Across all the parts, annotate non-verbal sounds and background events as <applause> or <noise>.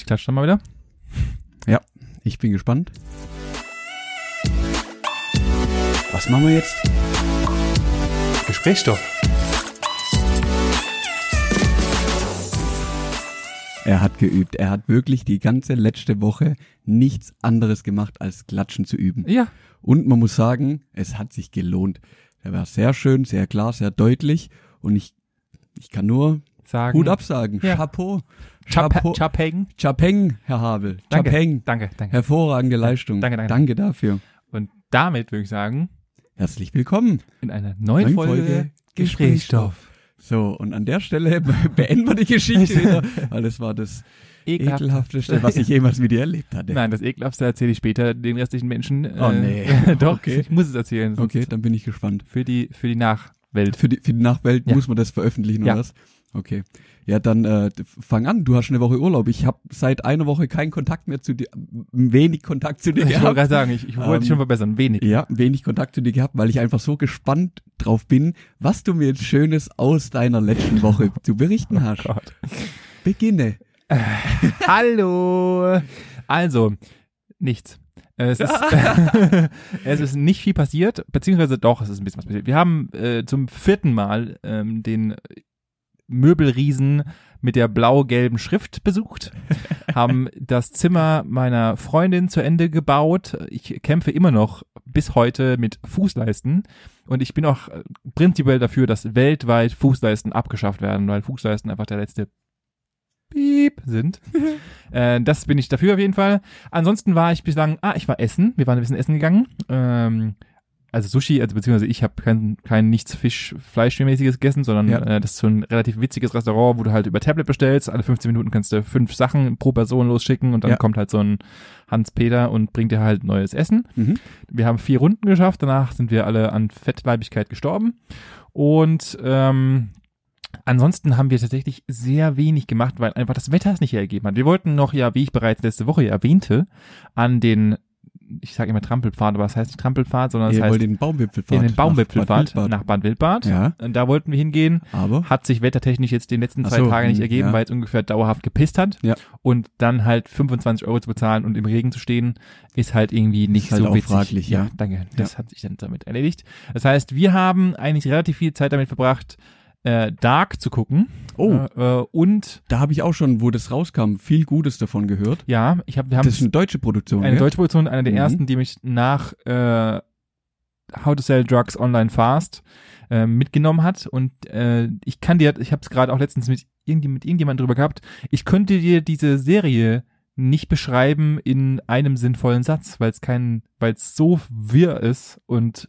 Ich klatsche dann mal wieder. Ja, ich bin gespannt. Was machen wir jetzt? Gesprächsstoff. Er hat geübt. Er hat wirklich die ganze letzte Woche nichts anderes gemacht, als Klatschen zu üben. Ja. Und man muss sagen, es hat sich gelohnt. Er war sehr schön, sehr klar, sehr deutlich. Und ich, ich kann nur Sagen. Hut absagen. Ja. Chapeau. Chap Chapeau. Chapeng. Chapeng, Herr Habel. Danke. Chapeng. Danke, danke. Hervorragende Leistung. Danke, danke. Danke dafür. Und damit würde ich sagen, Herzlich willkommen. in einer neuen, Neuen Folge, Folge Gesprächsstoff. So, und an der Stelle <laughs> beenden wir die Geschichte wieder, weil das war das Ekelhaft. ekelhafteste, was ich jemals mit dir erlebt hatte. Nein, das Ekelhaftste erzähle ich später den restlichen Menschen. Äh, Oh, nee. <laughs> Doch, Okay. ich muss es erzählen. Okay, dann bin ich gespannt. Für die, für die Nachwelt. Für die, für die Nachwelt Ja. muss man das veröffentlichen Ja. oder was? Okay. Ja, dann äh, fang an. Du hast eine Woche Urlaub. Ich habe seit einer Woche keinen Kontakt mehr zu dir, wenig Kontakt zu dir Ich wollte gehabt. gerade sagen, ich, ich wollte dich Ähm, schon verbessern. Wenig. Ja, wenig Kontakt zu dir gehabt, weil ich einfach so gespannt drauf bin, was du mir jetzt Schönes aus deiner letzten Woche <laughs> zu berichten hast. Oh Gott. Beginne. <laughs> Hallo. Also, nichts. Es ist, <laughs> es ist nicht viel passiert, beziehungsweise doch, es ist ein bisschen was passiert. Wir haben äh, zum vierten Mal ähm, den Möbelriesen mit der blau-gelben Schrift besucht, <laughs> haben das Zimmer meiner Freundin zu Ende gebaut. Ich kämpfe immer noch bis heute mit Fußleisten und ich bin auch äh, prinzipiell dafür, dass weltweit Fußleisten abgeschafft werden, weil Fußleisten einfach der letzte Piep sind. <laughs> äh, das bin ich dafür auf jeden Fall. Ansonsten war ich bislang, ah, ich war essen. Wir waren ein bisschen essen gegangen. Ähm, also Sushi, also beziehungsweise ich habe kein, kein nichts Fisch, Fleischmäßiges gegessen, sondern Ja. äh, das ist so ein relativ witziges Restaurant, wo du halt über Tablet bestellst. Alle 15 Minuten kannst du fünf Sachen pro Person losschicken und dann Ja. kommt halt so ein Hans-Peter und bringt dir halt neues Essen. Mhm. Wir haben vier Runden geschafft, danach sind wir alle an Fettleibigkeit gestorben. Und ähm, ansonsten haben wir tatsächlich sehr wenig gemacht, weil einfach das Wetter es nicht hergegeben hat. Wir wollten noch, ja, wie ich bereits letzte Woche erwähnte, an den, ich sage immer Trampelpfad, aber es heißt nicht Trampelpfad, sondern es Ihr heißt den Baumwipfelpfad. in den Baumwipfelpfad nach Bad nach Bad Wildbad. Ja. Und da wollten wir hingehen. Aber Hat sich wettertechnisch jetzt den letzten zwei so, Tagen nicht hm, ergeben, ja. weil es ungefähr dauerhaft gepisst hat. Ja. Und dann halt 25 Euro zu bezahlen und im Regen zu stehen, ist halt irgendwie nicht halt so witzig. fraglich, ja. danke. Das hat sich dann damit erledigt. Das heißt, wir haben eigentlich relativ viel Zeit damit verbracht, äh, Dark zu gucken. Oh. Äh, und da habe ich auch schon, wo das rauskam, viel Gutes davon gehört. ja, ich hab, wir haben Das ist eine deutsche Produktion. eine gell? deutsche Produktion, einer der Mhm. ersten, die mich nach äh, How to Sell Drugs Online Fast äh, mitgenommen hat. Und äh, ich kann dir, ich habe es gerade auch letztens mit, irgendwie, mit irgendjemandem drüber gehabt, ich könnte dir diese Serie nicht beschreiben in einem sinnvollen Satz, weil es kein, weil es so wirr ist und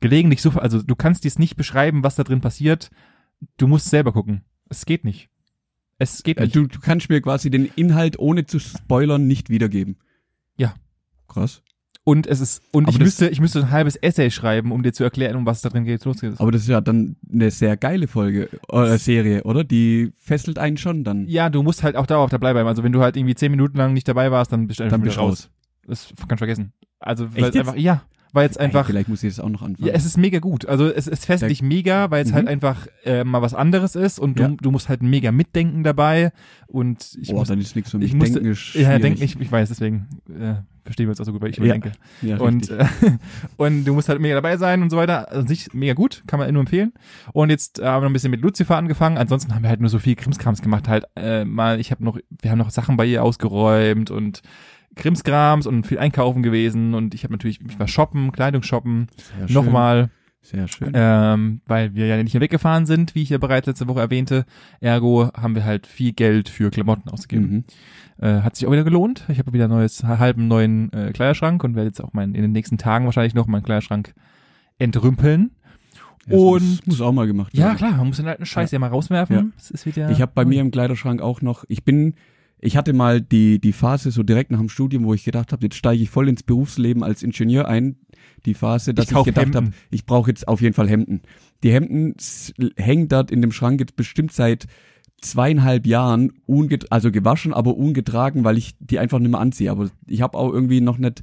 gelegentlich so, also du kannst dies nicht beschreiben, was da drin passiert. Du musst selber gucken. Es geht nicht. Es geht Äh, nicht. du, du kannst mir quasi den Inhalt ohne zu spoilern nicht wiedergeben. Ja. Krass. Und es ist, und Aber ich müsste, ich müsste ein halbes Essay schreiben, um dir zu erklären, um was da drin geht, losgeht. Aber das ist ja dann eine sehr geile Folge, äh, Serie, oder? Die fesselt einen schon dann. Ja, du musst halt auch dauerhaft dabei bleiben. Also wenn du halt irgendwie zehn Minuten lang nicht dabei warst, dann bist du einfach Dann bist du raus. Das kannst du vergessen. Also einfach, ja, weil es einfach, vielleicht muss ich das auch noch anfangen. ja, es ist mega gut. Also es, es fesselt Da- dich mega, weil es Mhm. halt einfach äh, mal was anderes ist und du, Ja. du musst halt mega mitdenken dabei und ich Boah, muss, dann ist nichts für ich mich. musste, Denken ist ja, denken, ich, ich weiß, deswegen äh, verstehen wir uns auch so gut, weil ich Ja. denke. Ja, Und, äh, <laughs> und du musst halt mega dabei sein und so weiter. Also sich mega gut, kann man nur empfehlen. Und jetzt äh, haben wir noch ein bisschen mit Lucifer angefangen. Ansonsten haben wir halt nur so viel Krimskrams gemacht. Halt äh, mal, ich habe noch, wir haben noch Sachen bei ihr ausgeräumt und Krimskrams und viel einkaufen gewesen. Und ich habe natürlich, ich war shoppen, Kleidung shoppen. Nochmal, Sehr schön. ähm, weil wir ja nicht mehr weggefahren sind, wie ich ja bereits letzte Woche erwähnte. Ergo haben wir halt viel Geld für Klamotten ausgegeben. Mhm. Äh, hat sich auch wieder gelohnt. Ich habe wieder neues, halben neuen äh, Kleiderschrank und werde jetzt auch meinen, in den nächsten Tagen wahrscheinlich noch meinen Kleiderschrank entrümpeln. Ja, das und- muss, muss auch mal gemacht Ja, werden. klar, man muss den alten Scheiß ja, mal rauswerfen. Ja. Es ist wieder. Ich habe bei mir im Kleiderschrank auch noch, ich bin, ich hatte mal die, die Phase so direkt nach dem Studium, wo ich gedacht habe, jetzt steige ich voll ins Berufsleben als Ingenieur ein. Die Phase, dass ich, kauf gedacht habe, ich brauche jetzt auf jeden Fall Hemden. Die Hemden hängen dort in dem Schrank jetzt bestimmt seit zweieinhalb Jahren also gewaschen, aber ungetragen, weil ich die einfach nicht mehr anziehe. Aber ich habe auch irgendwie noch nicht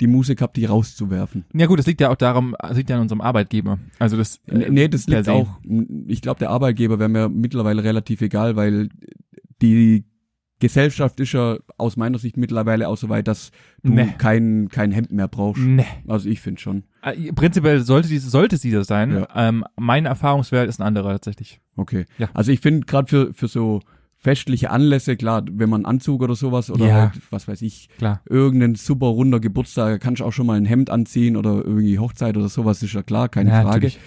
die Muße gehabt, die rauszuwerfen. Ja gut, das liegt ja auch darum, das liegt ja an unserem Arbeitgeber. Also das. äh, Nee, das liegt auch, ich glaube, der Arbeitgeber wäre mir mittlerweile relativ egal, weil die Gesellschaft ist ja aus meiner Sicht mittlerweile auch so weit, dass du Nee. kein, kein Hemd mehr brauchst. Nee. Also ich finde schon. Äh, Prinzipiell sollte dies, sollte es dieser sein. Ja. Ähm, mein Erfahrungswert ist ein anderer tatsächlich. Okay. Ja. Also ich finde gerade für, für so festliche Anlässe, klar, wenn man Anzug oder sowas oder Ja. halt, was weiß ich, Klar. irgendein super runder Geburtstag, kannst du auch schon mal ein Hemd anziehen oder irgendwie Hochzeit oder sowas, ist ja klar, keine Ja, Frage. natürlich.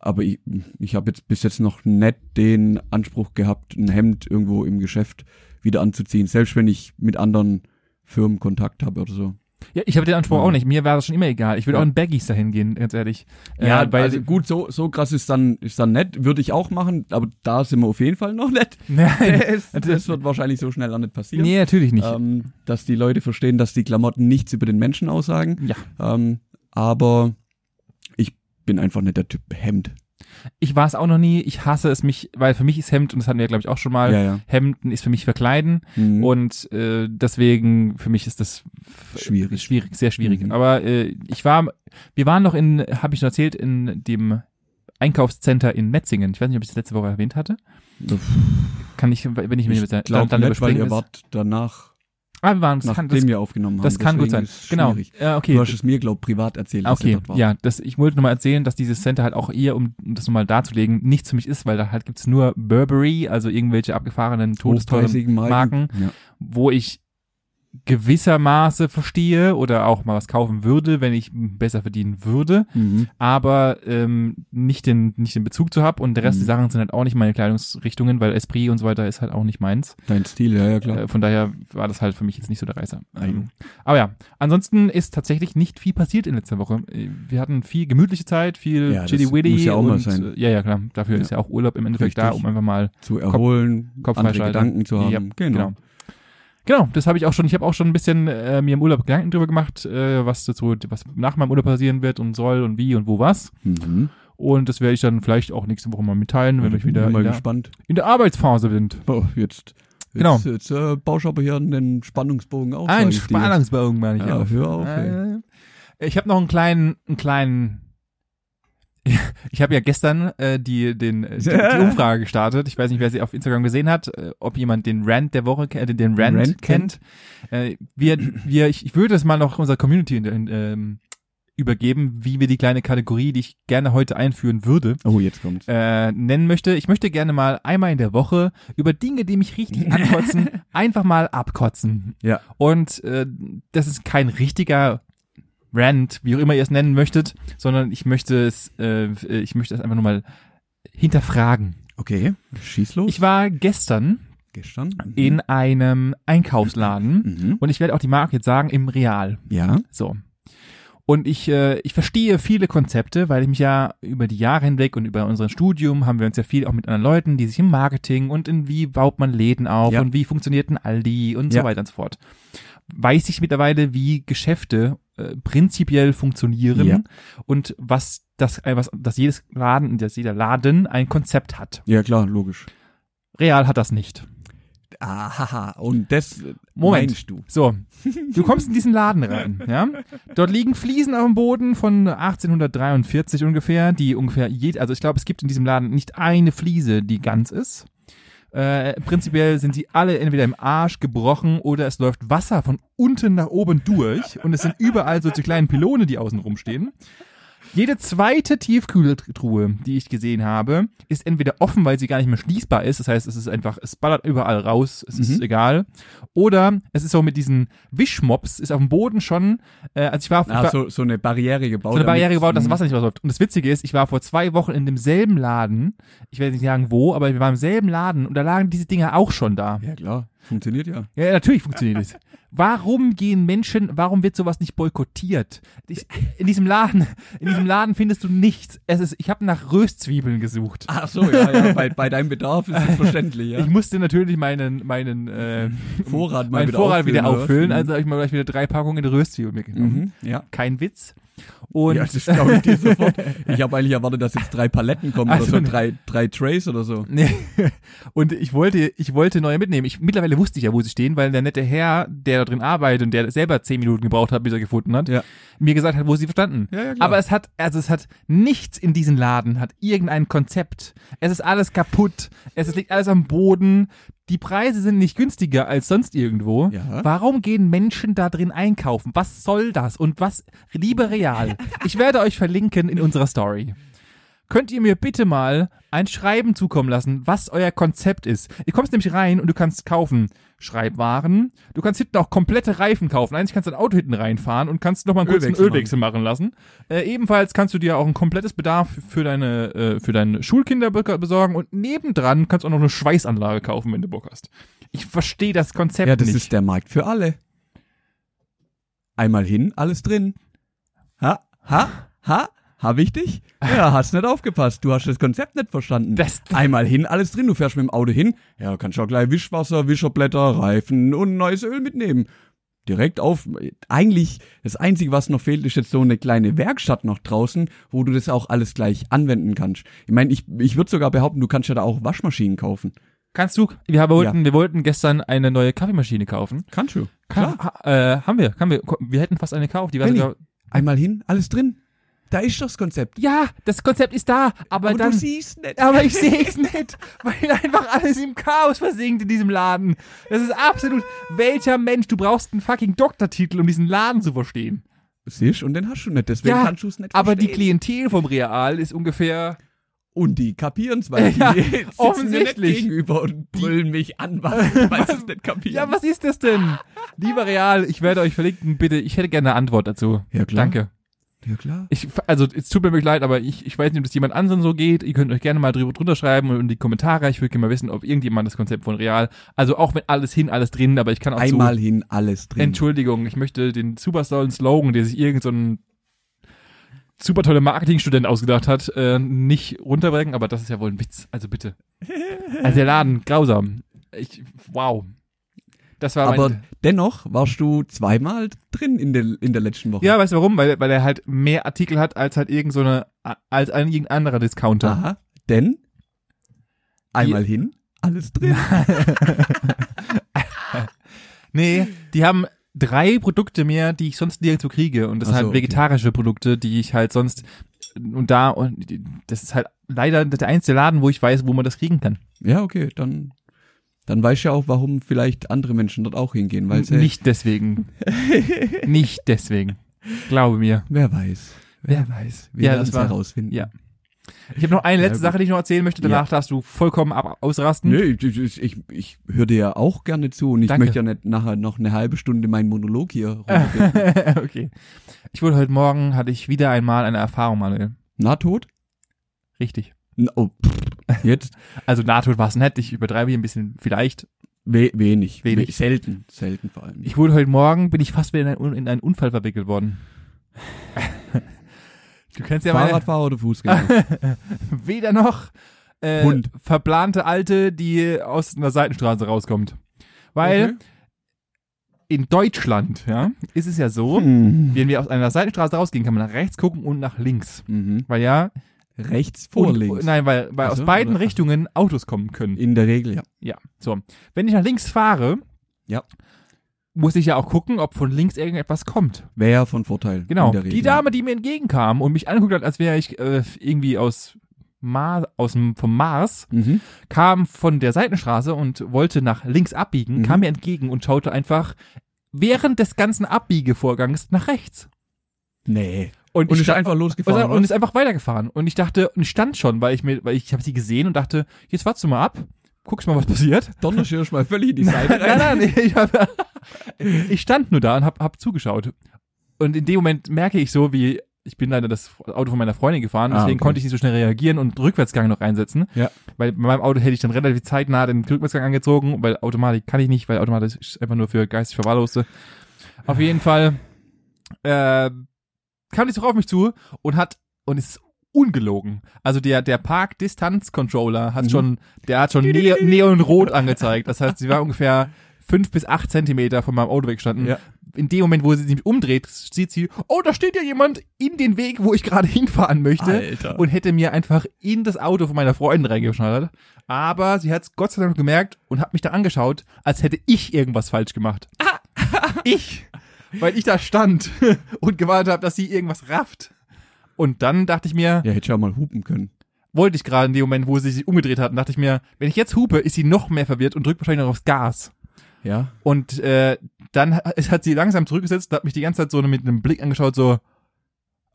Aber ich, ich habe jetzt bis jetzt noch nicht den Anspruch gehabt, ein Hemd irgendwo im Geschäft wieder anzuziehen, selbst wenn ich mit anderen Firmen Kontakt habe oder so. Ja, ich habe den Anspruch Ja. auch nicht. Mir wäre das schon immer egal. Ich würde Ja. auch in Baggies dahin gehen, ganz ehrlich. Ja, äh, weil also gut, so, so krass ist dann, ist dann nett, würde ich auch machen, aber da sind wir auf jeden Fall noch nicht. <laughs> Nein, Das, <laughs> das wird wahrscheinlich so schnell auch nicht passieren. nee, natürlich nicht. ähm, dass die Leute verstehen, dass die Klamotten nichts über den Menschen aussagen. Ja. Ähm, aber ich bin einfach nicht der Typ Hemd. Ich war es auch noch nie. Ich hasse es mich, weil für mich ist Hemd, und das hatten wir, glaube ich, auch schon mal, Ja, ja. Hemden ist für mich Verkleiden. Mhm. Und äh, deswegen, für mich ist das Schwierig. schwierig, sehr schwierig. Mhm. Aber äh, ich war, wir waren noch in, habe ich schon erzählt, in dem Einkaufscenter in Metzingen. Ich weiß nicht, ob ich das letzte Woche erwähnt hatte. Kann ich, wenn ich mich ich dann, glaube dann nicht, weil überspringen. ihr wart danach, ah, waren, das kann, das, nachdem wir aufgenommen haben. das kann gut sein. Genau. Ja, okay. Du hast es mir, glaube privat erzählt, Okay, dort wart. ja, das, ich wollte nochmal erzählen, dass dieses Center halt auch eher, um das nochmal darzulegen, nichts für mich ist, weil da halt gibt's nur Burberry, also irgendwelche abgefahrenen, Marken. Marken, Ja. wo ich gewissermaße verstehe oder auch mal was kaufen würde, wenn ich besser verdienen würde, Mhm. aber ähm, nicht den nicht den Bezug zu hab und der Rest Mhm. der Sachen sind halt auch nicht meine Kleidungsrichtungen, weil Esprit und so weiter ist halt auch nicht meins. Dein Stil, ja, ja, klar. Äh, von daher war das halt für mich jetzt nicht so der Reißer. Ähm, aber ja, ansonsten ist tatsächlich nicht viel passiert in letzter Woche. Äh, Wir hatten viel gemütliche Zeit, viel Ja, Chitty Witty muss ja auch mal und sein. äh, ja, ja klar. Dafür Ja. ist ja auch Urlaub im Endeffekt da, Richtig. um einfach mal Zu erholen, Kopf andere freischalten. Gedanken zu haben. Ja, genau. genau. Genau, das habe ich auch schon. Ich habe auch schon ein bisschen äh, mir im Urlaub Gedanken drüber gemacht, äh, was dazu, was nach meinem Urlaub passieren wird und soll und wie und wo was. Mhm. Und das werde ich dann vielleicht auch nächste Woche mal mitteilen, wenn Ja, ich wieder in der, gespannt. in der Arbeitsphase bin. Oh, jetzt, jetzt, Genau. jetzt äh, baust aber hier den Spannungsbogen auf. Ein sag ich dir. Spannungsbogen, meine ich. Ja, auf. hör auf, ey. Ich habe noch einen kleinen, einen kleinen. <laughs> Ich habe ja gestern äh, die, den, äh, die, die <laughs> Umfrage gestartet. Ich weiß nicht, wer sie auf Instagram gesehen hat, äh, ob jemand den Rant der Woche, äh, den Rant, Rant kennt. Äh, wir, wir, ich, ich würde es mal noch unserer Community in, ähm, übergeben, wie wir die kleine Kategorie, die ich gerne heute einführen würde, Oh, jetzt kommt's. äh, nennen möchte. Ich möchte gerne mal einmal in der Woche über Dinge, die mich richtig ankotzen, <laughs> einfach mal abkotzen. Ja. Und äh, das ist kein richtiger Rant, wie auch immer ihr es nennen möchtet, sondern ich möchte es, äh, ich möchte es einfach nur mal hinterfragen. Okay, schieß los. Ich war gestern Gestern. Mhm. in einem Einkaufsladen Mhm. und ich werde auch die Marke jetzt sagen, im Real. Ja. So. Und ich, äh, ich verstehe viele Konzepte, weil ich mich ja über die Jahre hinweg und über unser Studium haben wir uns ja viel auch mit anderen Leuten, die sich im Marketing und in wie baut man Läden auf Ja. und wie funktioniert ein Aldi und Ja. so weiter und so fort. Weiß ich mittlerweile, wie Geschäfte äh, prinzipiell funktionieren Ja. und was das, äh, was, dass jedes Laden, dass jeder Laden ein Konzept hat. Ja, klar, logisch. Real hat das nicht. Ahaha. Und das äh, Moment. meinst du? So, du kommst in diesen Laden rein, <laughs> ja? Dort liegen Fliesen auf dem Boden von 1843 ungefähr, die ungefähr jed, also ich glaube, es gibt in diesem Laden nicht eine Fliese, die ganz ist. Äh, prinzipiell sind sie alle entweder im Arsch gebrochen oder es läuft Wasser von unten nach oben durch und es sind überall so die kleinen Pylone, die außen rumstehen. Jede zweite Tiefkühltruhe, die ich gesehen habe, ist entweder offen, weil sie gar nicht mehr schließbar ist. Das heißt, es ist einfach, es ballert überall raus, es ist Mhm. egal. Oder es ist so mit diesen Wischmops, ist auf dem Boden schon, äh, als ich war, ich Ah, war so, so eine Barriere gebaut. so eine Barriere gebaut, dass das. Wasser nicht rausläuft. Und das Witzige ist, ich war vor zwei Wochen in demselben Laden, ich werde nicht sagen wo, aber wir waren im selben Laden und da lagen diese Dinger auch schon da. Ja, klar. Funktioniert ja. Ja, natürlich funktioniert es. Warum gehen Menschen, warum wird sowas nicht boykottiert? Ich, in diesem Laden, in diesem Laden findest du nichts. Es ist, ich habe nach Röstzwiebeln gesucht. Ach so, ja, ja. bei, bei deinem Bedarf ist es verständlich, ja. Ich musste natürlich meinen, meinen, äh, Vorrat meinen wieder Vorrat wieder auffüllen, also habe ich mal gleich wieder drei Packungen Röstzwiebeln mitgenommen. Mhm, ja. Kein Witz. Und ja, das glaube ich dir <laughs> sofort. Ich habe eigentlich erwartet, dass jetzt drei Paletten kommen Also oder so, ne. drei, drei Trays oder so. <laughs> Und ich wollte, ich wollte neue mitnehmen. Ich, mittlerweile mittlerweile wusste ich ja, wo sie stehen, weil der nette Herr, der da drin arbeitet und der selber zehn Minuten gebraucht hat, bis er gefunden hat, Ja. mir gesagt hat, wo sie verstanden. Ja, ja. Aber es hat, also es hat nichts in diesem Laden, hat irgendein Konzept. Es ist alles kaputt. Es liegt alles am Boden. Die Preise sind nicht günstiger als sonst irgendwo. Ja. Warum gehen Menschen da drin einkaufen? Was soll das? Und was, liebe Real, ich werde euch verlinken in unserer Story. Könnt ihr mir bitte mal ein Schreiben zukommen lassen, was euer Konzept ist? Du kommst nämlich rein und du kannst kaufen Schreibwaren. Du kannst hinten auch komplette Reifen kaufen. Eigentlich kannst du ein Auto hinten reinfahren und kannst nochmal einen kurzen Ölwechsel Ölwechsel machen lassen. Äh, ebenfalls kannst du dir auch ein komplettes Bedarf für deine, äh, für deine Schulkinder be- besorgen und nebendran kannst du auch noch eine Schweißanlage kaufen, wenn du Bock hast. Ich verstehe das Konzept Ja, das nicht. ist der Markt für alle. Einmal hin, alles drin. Ha, ha, ha, hab ich dich? Ja, hast nicht aufgepasst. Du hast das Konzept nicht verstanden. Das- Einmal hin, alles drin. Du fährst mit dem Auto hin. Ja, kannst auch gleich Wischwasser, Wischerblätter, Reifen und neues Öl mitnehmen. Direkt auf. Eigentlich, das Einzige, was noch fehlt, ist jetzt so eine kleine Werkstatt noch draußen, wo du das auch alles gleich anwenden kannst. Ich meine, ich, ich würde sogar behaupten, du kannst ja da auch Waschmaschinen kaufen. Kannst du? Wir wollten, wir wollten gestern eine neue Kaffeemaschine kaufen. Kannst du. Kann, ha, äh, haben wir, haben wir. Wir hätten fast eine gekauft. Die war sogar, Einmal hin, alles drin. Da ist doch das Konzept. ja, das Konzept ist da, aber, dann. siehst nicht. aber ich sehe es <laughs> nicht, weil einfach alles im Chaos versinkt in diesem Laden. Das ist absolut. Welcher Mensch, du brauchst einen fucking Doktortitel, um diesen Laden zu verstehen. Siehst und den hast du nicht, deswegen Ja, kannst du es nicht Aber die verstehen. Klientel vom Real ist ungefähr. Und die kapieren's, weil <laughs> Ja, die sitzen mir offensichtlich. gegenüber und brüllen mich an, weil, weil sie es nicht <laughs> kapieren. Ja, was ist das denn? Lieber Real, ich werde euch verlinken, bitte. Ich hätte gerne eine Antwort dazu. Ja, klar. Danke. Ja, klar. Ich, also, es tut mir wirklich leid, aber ich, ich weiß nicht, ob das jemand anderen so geht. Ihr könnt euch gerne mal drüber drunter schreiben und in die Kommentare. Ich würde gerne mal wissen, ob irgendjemand das Konzept von Real, also auch wenn alles hin, alles drin, aber ich kann auch Einmal so, hin, alles drin. Entschuldigung, ich möchte den super tollen Slogan, der sich irgend so ein super toller Marketingstudent ausgedacht hat, äh, nicht runterbringen, aber das ist ja wohl ein Witz. Also bitte. <laughs> Also der Laden, grausam. Ich, wow. Das war Aber mein, dennoch warst du zweimal drin in der, in der letzten Woche. ja, weißt du warum? Weil, weil er halt mehr Artikel hat als halt irgend so eine, als ein irgendein anderer Discounter. Aha. Denn einmal hin, alles drin. <laughs> Nee, die haben drei Produkte mehr, die ich sonst nirgendwo kriege. Und das Ach sind so, halt okay. vegetarische Produkte, die ich halt sonst und da und die- das ist halt leider der einzige Laden, wo ich weiß, wo man das kriegen kann. Ja, okay, dann, dann weißt du ja auch, warum vielleicht andere Menschen dort auch hingehen, weil sie, Nicht deswegen. <laughs> Nicht deswegen. Glaube mir. wer weiß. Wer weiß. Wir Ja, werden das es herausfinden. ja. Ich habe noch eine Ja, letzte gut. Sache, die ich noch erzählen möchte. Danach darfst du vollkommen ab ausrasten. Nee, ich, ich, ich, ich höre dir ja auch gerne zu und ich Danke. möchte ja nicht nachher noch eine halbe Stunde meinen Monolog hier <laughs> okay. Ich wurde heute Morgen, hatte ich wieder einmal eine Erfahrung, Manuel. Nahtod? Richtig. Oh, pff, jetzt Also Nahtod war es nett, ich übertreibe hier ein bisschen vielleicht. we wenig. Wenig. We selten. Selten vor allem. Ich wurde heute Morgen, bin ich fast wieder in, ein, in einen Unfall verwickelt worden. <laughs> du kennst ja meine, Fahrradfahrer oder Fußgänger? <laughs> weder noch äh, Hund. verplante Alte, die aus einer Seitenstraße rauskommt. Weil Okay. in Deutschland, ja, ist es ja so, Hm. wenn wir aus einer Seitenstraße rausgehen, kann man nach rechts gucken und nach links. Mhm. Weil ja, Rechts vor und, links. nein, weil, weil Ach aus beiden oder? Richtungen Autos kommen können. In der Regel, ja. Ja, so. Wenn ich nach links fahre, Ja. muss ich ja auch gucken, ob von links irgendetwas kommt. Wäre von Vorteil. Genau. Regel. Die Dame, die mir entgegenkam und mich angeguckt hat, als wäre ich äh, irgendwie aus Mars, aus dem, vom Mars, Mhm. kam von der Seitenstraße und wollte nach links abbiegen, Mhm. kam mir entgegen und schaute einfach während des ganzen Abbiegevorgangs nach rechts. Nee. Und, Und ist einfach und, losgefahren. und ist einfach weitergefahren. Und ich dachte, und ich stand schon, weil ich mir, weil ich habe sie gesehen und dachte, jetzt warte mal ab, guckst mal, was passiert. Donnerschirsch mal völlig in die <laughs> Seite rein. nein, nein, ich, hab, <laughs> ich stand nur da und hab, hab zugeschaut. Und in dem Moment merke ich so, wie ich bin leider das Auto von meiner Freundin gefahren, Ah, deswegen okay. konnte ich nicht so schnell reagieren und Rückwärtsgang noch einsetzen. Ja. Weil bei meinem Auto hätte ich dann relativ zeitnah den Rückwärtsgang angezogen, weil Automatik kann ich nicht, weil Automatik ist einfach nur für geistig Verwahrloste. Auf jeden Fall äh, kam die so auf mich zu und hat und ist ungelogen. Also der der Park Distanz Controller hat Mhm. schon, der hat schon ne Neonrot angezeigt. Das heißt, sie war ungefähr fünf bis acht Zentimeter von meinem Auto weggestanden. Ja. in dem Moment, wo sie sich umdreht, sieht sie, oh, da steht ja jemand in den Weg, wo ich gerade <laughs> hinfahren möchte. Alter. Und hätte mir einfach in das Auto von meiner Freundin reingeschnallt. Aber sie hat es Gott sei Dank gemerkt und hat mich da angeschaut, als hätte ich irgendwas falsch gemacht. ich. Weil ich da stand <laughs> und gewartet habe, dass sie irgendwas rafft. Und dann dachte ich mir, Ja, hätte ich auch mal hupen können. wollte ich gerade in dem Moment, wo sie sich umgedreht hat, dachte ich mir, wenn ich jetzt hupe, ist sie noch mehr verwirrt und drückt wahrscheinlich noch aufs Gas. Ja. Und äh, dann ha- hat sie langsam zurückgesetzt und hat mich die ganze Zeit so mit einem Blick angeschaut, so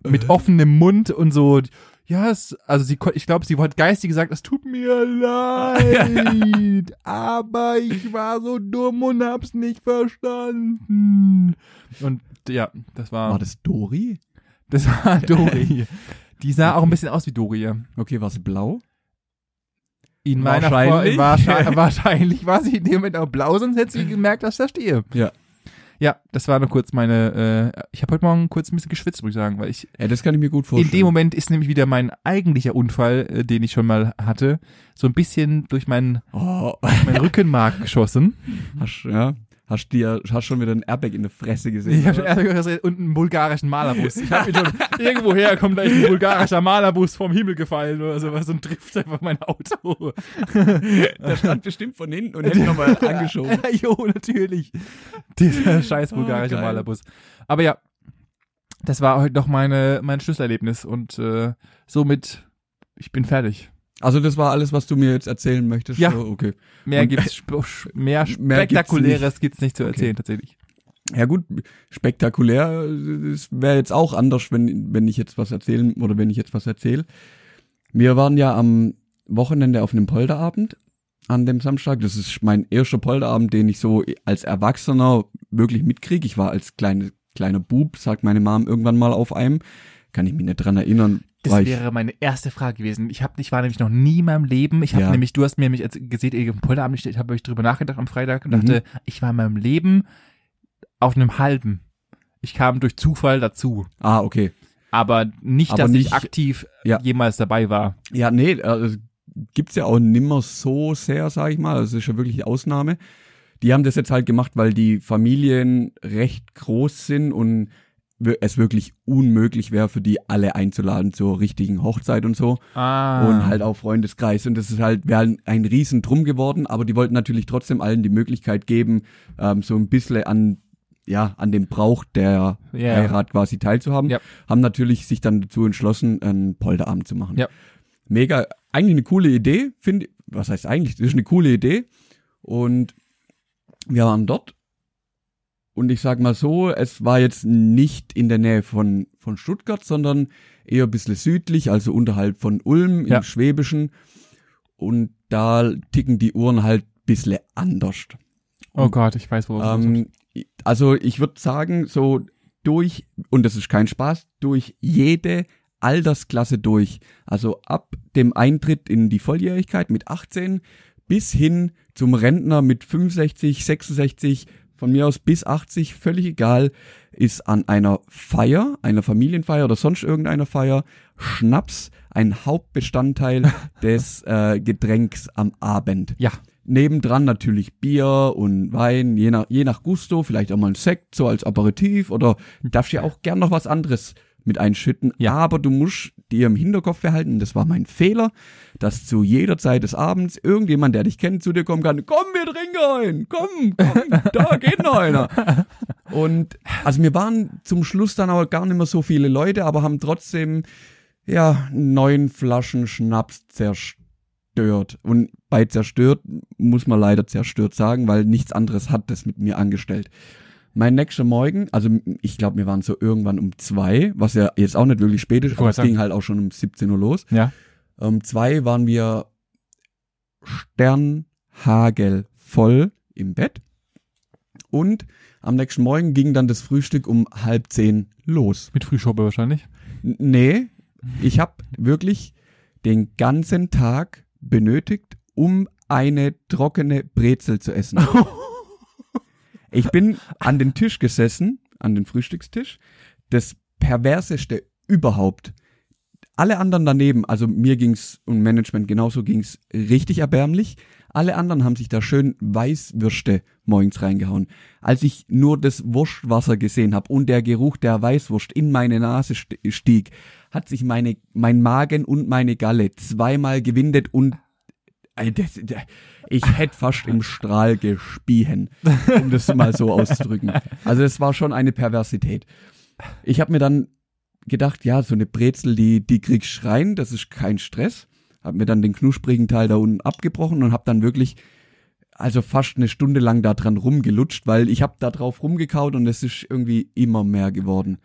mit Äh? offenem Mund und so, ja, es, also sie, ich glaube, sie hat geistig gesagt, es tut mir leid, <laughs> aber ich war so dumm und hab's nicht verstanden. Und ja, das war, War das Dori? das war <laughs> Dori. Die sah auch ein bisschen aus wie Dori. Okay, war sie blau? In meiner Wahrscheinlich. Vor wahrscheinlich, wahrscheinlich war sie in dem Moment auch blau, sonst hätte sie gemerkt, dass ich da stehe. Ja. Ja, das war nur kurz meine, äh, ich habe heute Morgen kurz ein bisschen geschwitzt, muss ich sagen, weil ich, Ja, das kann ich mir gut in vorstellen. dem Moment ist nämlich wieder mein eigentlicher Unfall, äh, den ich schon mal hatte, so ein bisschen durch meinen, Oh, mein Rückenmark geschossen. hast, ja, hast dir, hast schon wieder ein Airbag in der Fresse gesehen. Ich habe schon oder? ehrlich gesagt und einen bulgarischen Malerbus. Ich habe <laughs> schon irgendwo her kommt da ein bulgarischer Malerbus vom Himmel gefallen oder sowas und trifft einfach mein Auto. <laughs> Der stand bestimmt von hinten und hätte nochmal <laughs> angeschoben. jo, natürlich. Dieser scheiß bulgarische Oh. Malerbus. Aber ja, das war heute noch meine, mein Schlüsselerlebnis und äh, somit, ich bin fertig. Also das war alles, was du mir jetzt erzählen möchtest? Ja. So, okay. Mehr Und- gibt's <laughs> mehr Mehr gibt's spektakuläres gibt's nicht zu Okay. erzählen tatsächlich. Ja gut, spektakulär, es wäre jetzt auch anders, wenn, wenn ich jetzt was erzählen oder wenn ich jetzt was erzähle. Wir waren ja am Wochenende auf einem Polderabend an dem Samstag. Das ist mein erster Polderabend, den ich so als Erwachsener wirklich mitkriege. Ich war als kleine, kleiner Bub, sagt meine Mom irgendwann mal auf einem. Kann ich mich nicht dran erinnern. Das war ich, wäre meine erste Frage gewesen. Ich habe, ich war nämlich noch nie in meinem Leben. Ich habe Ja. nämlich, du hast mir nämlich als- gesehen, ihr Polterabend, ich, ich habe euch drüber nachgedacht am Freitag und Mhm. dachte, ich war in meinem Leben auf einem halben. Ich kam durch Zufall dazu, ah, okay. aber nicht, Aber dass ich nicht- aktiv Ja. jemals dabei war. Ja, nee, also, gibt's ja auch nimmer so sehr, sag ich mal. Das ist ja wirklich die Ausnahme. Die haben das jetzt halt gemacht, weil die Familien recht groß sind und es wirklich unmöglich wäre für die alle einzuladen zur richtigen Hochzeit und so Ah. und halt auch Freundeskreis und das ist halt wäre ein, ein riesen Drum geworden, aber die wollten natürlich trotzdem allen die Möglichkeit geben, ähm, so ein bisschen an ja an dem Brauch der Ja. Heirat quasi teilzuhaben, Ja. haben natürlich sich dann dazu entschlossen, einen Polterabend zu machen. Ja. Mega, eigentlich eine coole Idee, finde was heißt eigentlich, das ist eine coole Idee und wir waren dort und ich sag mal so, es war jetzt nicht in der Nähe von, von Stuttgart, sondern eher ein bisschen südlich, also unterhalb von Ulm Ja. im Schwäbischen. Und da ticken die Uhren halt ein bisschen anders. oh Gott, ich weiß, es Ähm, also ich würde sagen, so durch, und das ist kein Spaß, durch jede Altersklasse durch. Also ab dem Eintritt in die Volljährigkeit mit 18 bis hin zum Rentner mit 65, 66, von mir aus bis 80, völlig egal, ist an einer Feier, einer Familienfeier oder sonst irgendeiner Feier, Schnaps ein Hauptbestandteil <laughs> des äh, Getränks am Abend. Ja. Nebendran natürlich Bier und Wein, je nach, je nach Gusto, vielleicht auch mal ein Sekt, so als Aperitif oder darfst ja auch gern noch was anderes mit einschütten. Ja. Aber du musst dir im Hinterkopf behalten, das war mein Fehler, dass zu jeder Zeit des Abends irgendjemand, der dich kennt, zu dir kommen kann, komm, wir trinken ein, komm, komm, da geht noch einer. Und also wir waren zum Schluss dann aber gar nicht mehr so viele Leute, aber haben trotzdem ja neun Flaschen Schnaps zerstört. Und bei zerstört muss man leider zerstört sagen, weil nichts anderes hat das mit mir angestellt. Mein nächster Morgen, also ich glaube, wir waren so irgendwann um zwei, was ja jetzt auch nicht wirklich spät ist, aber es ging halt auch schon um 17 Uhr los. Ja. Um zwei waren wir Sternhagel voll im Bett. Und am nächsten Morgen ging dann das Frühstück um halb zehn los. Mit Frühschoppe wahrscheinlich. N- Nee, ich habe wirklich den ganzen Tag benötigt, um eine trockene Brezel zu essen. <laughs> Ich bin an den Tisch gesessen, an den Frühstückstisch. Das perverseste überhaupt. alle anderen daneben, also mir ging's und Management genauso ging's richtig erbärmlich. Alle anderen haben sich da schön Weißwürste morgens reingehauen. Als ich nur das Wurstwasser gesehen habe und der Geruch der Weißwurst in meine Nase stieg, hat sich meine mein Magen und meine Galle zweimal gewindet und ich hätte fast im Strahl gespiehen, um das mal so auszudrücken. Also es war schon eine Perversität. Ich habe mir dann gedacht, ja, so eine Brezel, die, die kriegst rein, das ist kein Stress. Hab mir dann den knusprigen Teil da unten abgebrochen und hab dann wirklich also fast eine Stunde lang da dran rumgelutscht, weil ich habe da drauf rumgekaut und es ist irgendwie immer mehr geworden.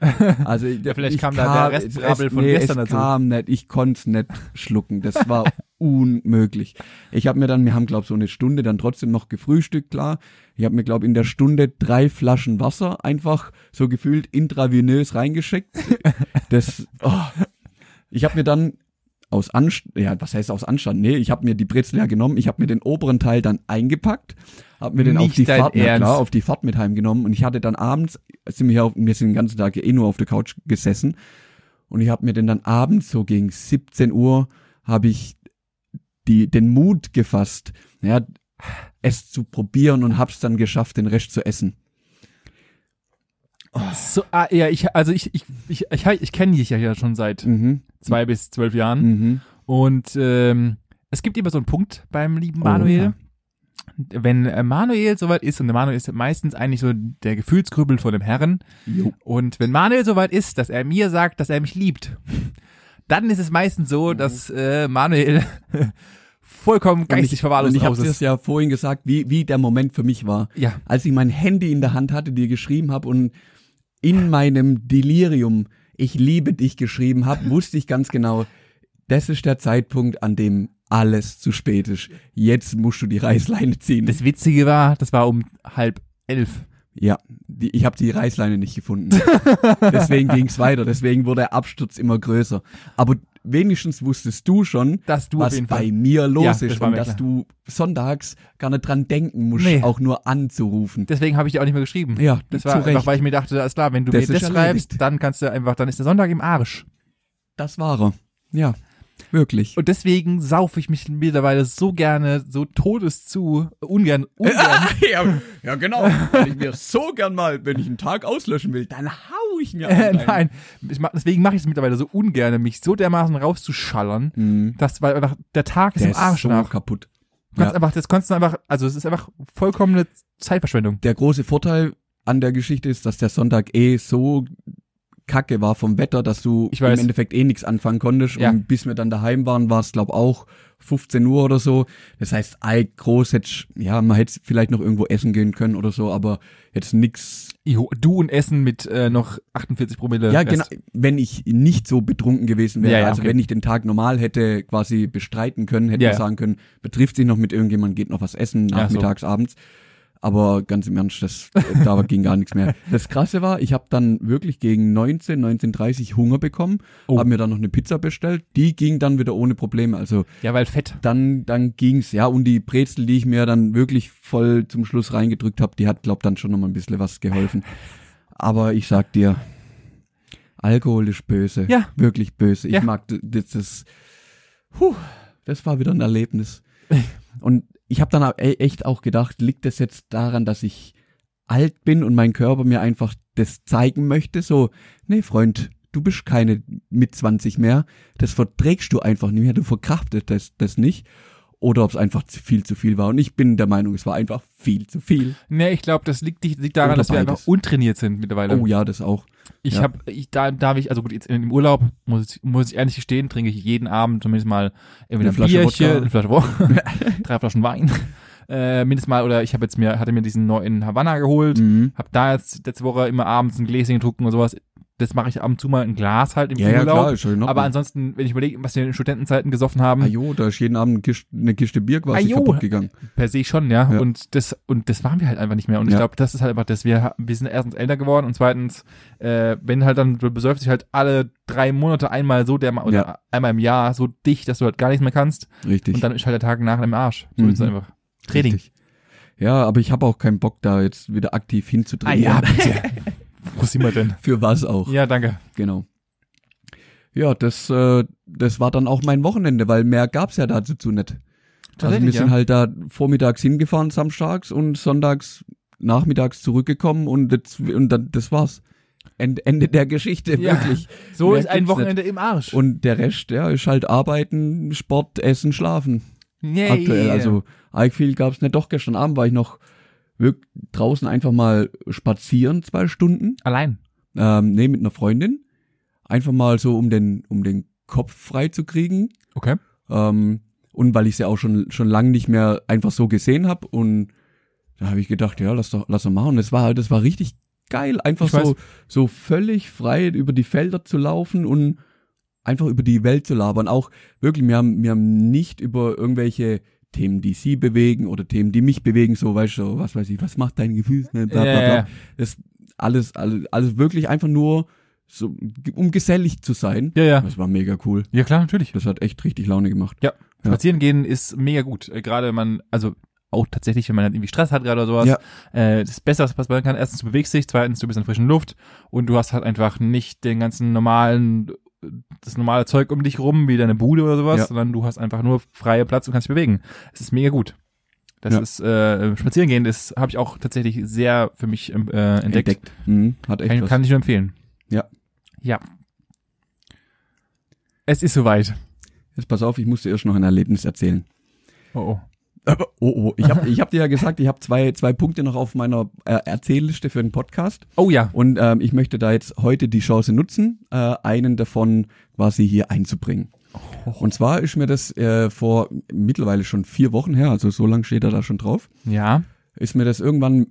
Also <laughs> ja, vielleicht kam, kam da der Restrabbel von nee, gestern es dazu. kam nicht, ich konnte es nicht schlucken. Das war <laughs> unmöglich. Ich habe mir dann, wir haben glaube so eine Stunde dann trotzdem noch gefrühstückt, klar. Ich habe mir glaube in der Stunde drei Flaschen Wasser einfach so gefühlt intravenös reingeschickt. Das, oh. ich habe mir dann aus Anstand, ja, was heißt aus Anstand? Nee, ich habe mir die Brezel ja genommen, ich habe mir den oberen Teil dann eingepackt, habe mir den auf die Fahrt, na klar, auf die Fahrt mit heimgenommen und ich hatte dann abends, sind wir, hier auf, wir sind den ganzen Tag eh nur auf der Couch gesessen und ich habe mir den dann abends so gegen 17 Uhr habe ich die den Mut gefasst, ja, es zu probieren und hab's dann geschafft, den Rest zu essen. So, ah, ja, ich, also ich, ich, ich, ich, ich kenne dich ja schon seit Mhm. zwei bis zwölf Jahren. Mhm. Und ähm, es gibt immer so einen Punkt beim lieben Oh, Manuel. Wenn äh, Manuel soweit ist, und Manuel ist meistens eigentlich so der Gefühlsgrübel von dem Herren, Jo. und wenn Manuel soweit ist, dass er mir sagt, dass er mich liebt, dann ist es meistens so, dass äh, Manuel vollkommen geistig ich, verwahrlost ich habe das ja vorhin gesagt, wie, wie der Moment für mich war. Ja, Als ich mein Handy in der Hand hatte, dir geschrieben habe und in meinem Delirium ich liebe dich geschrieben habe, wusste ich ganz genau, das ist der Zeitpunkt, an dem alles zu spät ist. Jetzt musst du die Reißleine ziehen. das Witzige war, das war um halb elf. ja, die, ich habe die Reißleine nicht gefunden. <laughs> deswegen ging's weiter, deswegen wurde der Absturz immer größer. Aber wenigstens wusstest du schon, Dass du was bei mir los Ja, ist und dass klar. du sonntags gar nicht dran denken musst, Nee. auch nur anzurufen. Deswegen habe ich dir auch nicht mehr geschrieben. Ja, Das zu war Recht. einfach, weil ich mir dachte, alles klar, wenn du Das mir das erledigt. schreibst, dann kannst du einfach, dann ist der Sonntag im Arsch. Das war er. Ja, wirklich. Und deswegen saufe ich mich mittlerweile so gerne, so todes zu, ungern, <laughs> ungern. ja, ja, genau. Wenn ich mir so gern mal, wenn ich einen Tag auslöschen will, dann hau ich mir Äh, nein, ich mach, deswegen mache ich es mittlerweile so ungern, mich so dermaßen rauszuschallern, Hm, dass weil einfach der Tag ist der im Arsch ist so nach. kaputt. Du kannst Ja. einfach, das kannst du einfach, also es ist einfach vollkommene Zeitverschwendung. Der große Vorteil an der Geschichte ist, dass der Sonntag eh so kacke war vom Wetter, dass du Ich weiß. im Endeffekt eh nichts anfangen konntest. Ja. Und bis wir dann daheim waren, war es glaub auch 15 Uhr oder so. Das heißt, ei, groß hätte ja, man hätte vielleicht noch irgendwo essen gehen können oder so, aber jetzt nix. Du und Essen mit äh, noch 48 Promille. Ja, Rest. genau, wenn ich nicht so betrunken gewesen wäre, Ja, ja, also okay. wenn ich den Tag normal hätte quasi bestreiten können, hätte Ja, man ja. sagen können, betrifft sich noch mit irgendjemandem, geht noch was essen, Ja, so. nachmittags, abends. Aber ganz im Ernst, das, da ging gar nichts mehr. Das Krasse war, ich habe dann wirklich gegen 19, 19.30 Hunger bekommen, Oh. habe mir dann noch eine Pizza bestellt. Die ging dann wieder ohne Probleme. Also Ja, weil Fett. dann, dann ging's. Ja, und die Brezel, die ich mir dann wirklich voll zum Schluss reingedrückt habe, die hat, glaub dann schon noch mal ein bisschen was geholfen. Aber ich sag dir, Alkohol ist böse. Ja. Wirklich böse. Ich Ja. mag das, das, puh, das war wieder ein Erlebnis. <laughs> Und ich habe dann e- echt auch gedacht, liegt das jetzt daran, dass ich alt bin und mein Körper mir einfach das zeigen möchte? So, nee, Freund, du bist keine mit 20 mehr. Das verträgst du einfach nicht mehr. Du verkraftest das, das nicht. Oder ob es einfach viel zu viel war. Und ich bin der Meinung, es war einfach viel zu viel. Nee, ich glaube, das liegt, liegt daran, dass wir einfach untrainiert sind mittlerweile. Oh ja, das auch. Ich Ja. habe, ich, da darf ich, also gut, jetzt im Urlaub muss ich, muss ich ehrlich gestehen, trinke ich jeden Abend zumindest mal entweder Eine ein Flasche Bierchen, Wodka. eine Flasche Wodka, <laughs> <laughs> drei Flaschen Wein, äh, mindestens mal, oder ich habe jetzt mir, hatte mir diesen neuen Havanna geholt, Mhm. hab da jetzt letzte Woche immer abends ein Gläschen getrunken und sowas. Das mache ich ab und zu mal ein Glas halt im Ja, ja, Urlaub. klar, ist schon aber ansonsten, wenn ich überlege, was wir in Studentenzeiten gesoffen haben, Ah jo, da ist jeden Abend eine Kiste, Bier quasi Ah, jo. kaputt gegangen. per se schon, ja. Ja. Und das und das waren wir halt einfach nicht mehr. Und ich Ja. glaube, das ist halt einfach, dass wir wir sind erstens älter geworden und zweitens, äh, wenn halt dann du besäufst dich halt alle drei Monate einmal so der oder Ja. einmal im Jahr so dicht, dass du halt gar nichts mehr kannst Richtig. und dann ist halt der Tag nach im Arsch. So Mhm. ist es einfach. Training. Richtig. Ja, aber ich habe auch keinen Bock da jetzt wieder aktiv hinzutrainieren. bitte. <laughs> <laughs> Wo sind wir denn? <laughs> Für was auch. Ja, danke. Genau. ja, das, äh, das war dann auch mein Wochenende, weil mehr gab's ja dazu zu nicht. Also wir sind ja. halt da vormittags hingefahren, samstags und sonntags nachmittags zurückgekommen und das, und dann, das war's. Ende, Ende der Geschichte, Ja. wirklich. So Mehr ist ein Wochenende im Arsch. Und der Rest, ja, ist halt arbeiten, Sport, Essen, Schlafen. Yay. Aktuell. Also arg viel gab's nicht. Doch, gestern Abend war ich noch wirk draußen einfach mal spazieren, zwei Stunden. Allein. Ähm, nee, mit einer Freundin. Einfach mal so, um den, um den Kopf frei zu kriegen. Okay. Ähm, und weil ich sie auch schon, schon lange nicht mehr einfach so gesehen habe. Und da habe ich gedacht, ja, lass doch, lass doch machen. Und das war, das war richtig geil, einfach Ich weiß. so, so völlig frei über die Felder zu laufen und einfach über die Welt zu labern. Auch wirklich, wir haben, wir haben nicht über irgendwelche Themen, die sie bewegen oder Themen, die mich bewegen, so, weißt du, was weiß ich, was macht dein Gefühl, ne, bla, bla, Ja, bla. ja. Das alles, alles, alles wirklich einfach nur so, um gesellig zu sein. Ja, ja. Das war mega cool. Ja, klar, natürlich. Das hat echt richtig Laune gemacht. Ja. Ja. Spazieren gehen ist mega gut. Äh, Gerade wenn man, also auch tatsächlich, wenn man halt irgendwie Stress hat gerade oder sowas. Ja. Äh, das Beste, was passieren kann, erstens, du bewegst dich, zweitens, du bist in frischen Luft und du hast halt einfach nicht den ganzen normalen, das normale Zeug um dich rum, wie deine Bude oder sowas, Ja. sondern du hast einfach nur freie Platz und kannst dich bewegen. Es ist mega gut. Das Ja. ist, äh, spazieren gehen, das habe ich auch tatsächlich sehr für mich ähm, äh, entdeckt. Mhm. Hat echt Kann, was. kann ich nur empfehlen. Ja. Ja. Es ist soweit. Jetzt pass auf, ich musste erst noch ein Erlebnis erzählen. Oh, oh. Aber, oh, oh, ich habe ich hab dir ja gesagt, ich habe zwei, zwei Punkte noch auf meiner äh, Erzählliste für den Podcast. Oh ja. Und ähm, ich möchte da jetzt heute die Chance nutzen, äh, einen davon quasi hier einzubringen. Und zwar ist mir das äh, vor mittlerweile schon vier Wochen her, also so lange steht er da schon drauf, Ja. ist mir das irgendwann,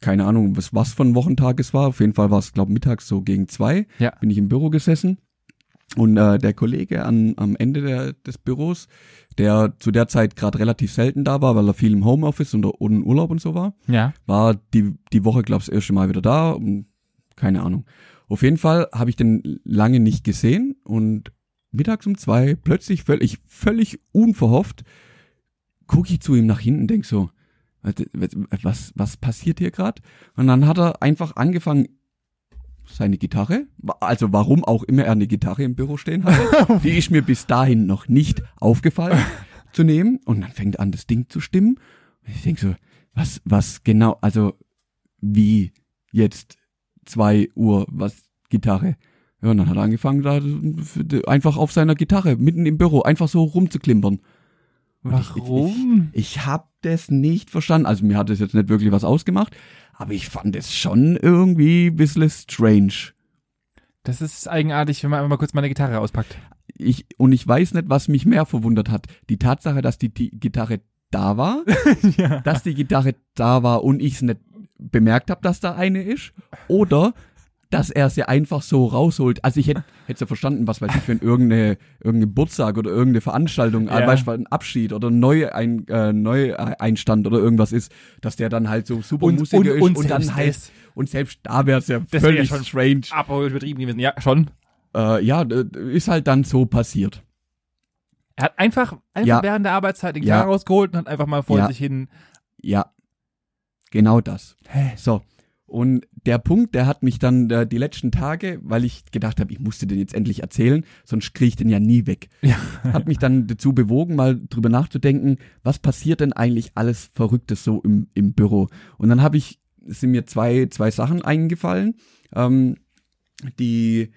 keine Ahnung, was, was von Wochentag es war, auf jeden Fall war es, glaube mittags so gegen zwei, Ja. bin ich im Büro gesessen und äh, der Kollege an, am Ende der, des Büros, der zu der Zeit gerade relativ selten da war, weil er viel im Homeoffice und, und im Urlaub und so war, Ja. war die, die Woche, glaube ich, das erste Mal wieder da. Und keine Ahnung. Auf jeden Fall habe ich den lange nicht gesehen und mittags um zwei, plötzlich völlig, völlig unverhofft, gucke ich zu ihm nach hinten, denk so, was, was passiert hier gerade? Und dann hat er einfach angefangen, seine Gitarre, also warum auch immer er eine Gitarre im Büro stehen hatte, <laughs> die ist mir bis dahin noch nicht aufgefallen <laughs> zu nehmen. Und dann fängt an, das Ding zu stimmen. Und ich denk so, was, was genau, also wie jetzt zwei Uhr, was Gitarre? Ja, und dann hat er angefangen, da einfach auf seiner Gitarre mitten im Büro einfach so rumzuklimpern. Und ich- Ich, Warum? ich, ich habe das nicht verstanden. Also mir hat das jetzt nicht wirklich was ausgemacht, aber ich fand es schon irgendwie ein bisschen strange. Das ist eigenartig, wenn man einfach mal kurz meine Gitarre auspackt. Ich, und ich weiß nicht, was mich mehr verwundert hat. Die Tatsache, dass die, die Gitarre da war, <laughs> ja. dass die Gitarre da war und ich es nicht bemerkt habe, dass da eine ist, oder dass er sie einfach so rausholt. Also ich hätte hätte ja verstanden, was weiß ich, wenn irgendeine irgendein Geburtstag oder irgendeine Veranstaltung, Ja. ja. beispielsweise ein Abschied oder ein neu ein äh, neu Einstand oder irgendwas ist, dass der dann halt so super Und- Musiker und- ist und und dann selbst halt das. und selbst da wäre es ja wär völlig ja schon strange. Aber übertrieben gewesen. Ja, schon. Äh, ja, ist halt dann so passiert. Er hat einfach, einfach Ja. während der Arbeitszeit Ja. Gitarre rausgeholt und hat einfach mal vor Ja. sich hin. Ja, genau das. Hä? So. Und der Punkt, der hat mich dann äh, die letzten Tage, weil ich gedacht habe, ich musste den jetzt endlich erzählen, sonst kriege ich den ja nie weg, Ja. <laughs> hat mich dann dazu bewogen, mal drüber nachzudenken, was passiert denn eigentlich alles Verrücktes so im, im Büro. Und dann habe ich, sind mir zwei, zwei Sachen eingefallen, ähm, die,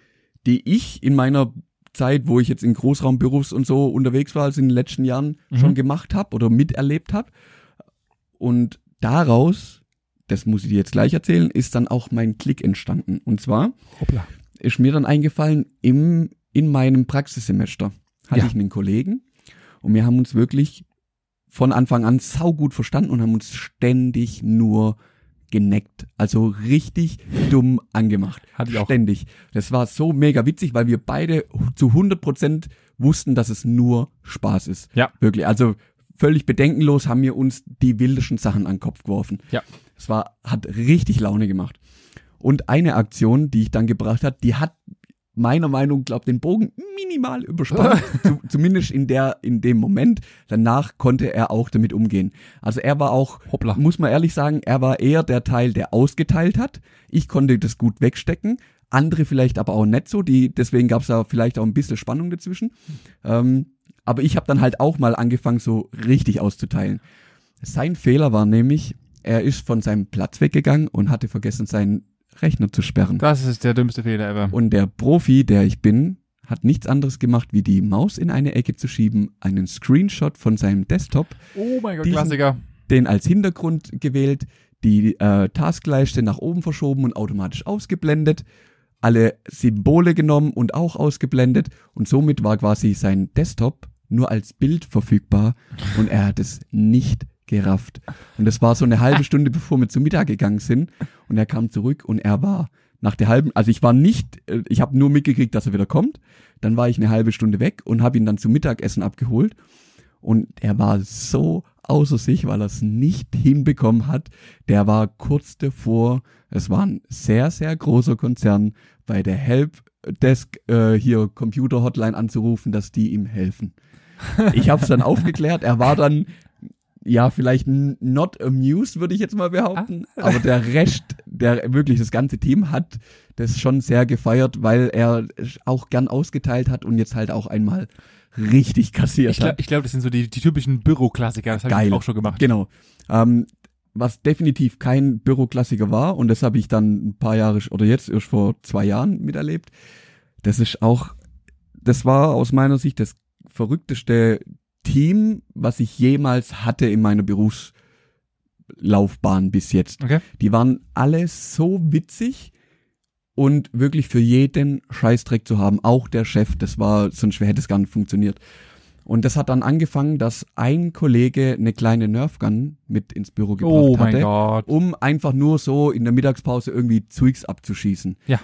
die ich in meiner Zeit, wo ich jetzt in Großraumbüros und so unterwegs war, also in den letzten Jahren Mhm. schon gemacht habe oder miterlebt habe. Und daraus, das muss ich dir jetzt gleich erzählen, ist dann auch mein Klick entstanden. Und zwar Hoppla. ist mir dann eingefallen, im, in meinem Praxissemester hatte Ja. ich einen Kollegen und wir haben uns wirklich von Anfang an saugut verstanden und haben uns ständig nur geneckt. Also richtig dumm angemacht. Hatte ich auch. Ständig. Das war so mega witzig, weil wir beide zu 100 Prozent wussten, dass es nur Spaß ist. Ja. Wirklich. Also völlig bedenkenlos haben wir uns die wildesten Sachen an den Kopf geworfen. Ja. Es war, hat richtig Laune gemacht. Und eine Aktion, die ich dann gebracht hat, die hat meiner Meinung nach den Bogen minimal überspannt, <laughs> zu, zumindest in der in dem Moment. Danach konnte er auch damit umgehen. Also er war auch, Hoppla. muss man ehrlich sagen, er war eher der Teil, der ausgeteilt hat. Ich konnte das gut wegstecken, andere vielleicht aber auch nicht so, die, deswegen gab es da vielleicht auch ein bisschen Spannung dazwischen. Ähm, aber ich habe dann halt auch mal angefangen, so richtig auszuteilen. Sein Fehler war nämlich, er ist von seinem Platz weggegangen und hatte vergessen, seinen Rechner zu sperren. Das ist der dümmste Fehler ever. Und der Profi, der ich bin, hat nichts anderes gemacht, wie die Maus in eine Ecke zu schieben, einen Screenshot von seinem Desktop, Oh mein Gott, Diesen- Klassiker. den als Hintergrund gewählt, die äh, Taskleiste nach oben verschoben und automatisch ausgeblendet, alle Symbole genommen und auch ausgeblendet und somit war quasi sein Desktop nur als Bild verfügbar und er hat es nicht gerafft. Und das war so eine halbe Stunde, bevor wir zu Mittag gegangen sind und er kam zurück und er war nach der halben, also ich war nicht, äh, ich habe nur mitgekriegt, dass er wieder kommt. Dann war ich eine halbe Stunde weg und habe ihn dann zum Mittagessen abgeholt und er war so außer sich, weil er es nicht hinbekommen hat. Der war kurz davor, es war ein sehr, sehr großer Konzern, bei der Helpdesk äh, hier Computer Hotline anzurufen, dass die ihm helfen. Ich habe es dann aufgeklärt, er war dann ja, vielleicht not amused, würde ich jetzt mal behaupten. Aber der Rest, der wirklich das ganze Team hat das schon sehr gefeiert, weil er auch gern ausgeteilt hat und jetzt halt auch einmal richtig kassiert Ich glaube, hat. ich glaub, das sind so die, die typischen Büroklassiker. Das habe ich Geil. auch schon gemacht. Genau. Ähm, was definitiv kein Büroklassiker war, und das habe ich dann ein paar Jahre oder jetzt erst vor zwei Jahren miterlebt, das ist auch, das war aus meiner Sicht das verrückteste Team, was ich jemals hatte in meiner Berufslaufbahn bis jetzt. Okay. Die waren alle so witzig und wirklich für jeden Scheißdreck zu haben. Auch der Chef, das war, sonst hätte es gar nicht funktioniert. Und das hat dann angefangen, dass ein Kollege eine kleine Nerfgun mit ins Büro gebracht Oh mein hatte, Gott. um einfach nur so in der Mittagspause irgendwie Zeugs abzuschießen. Ja.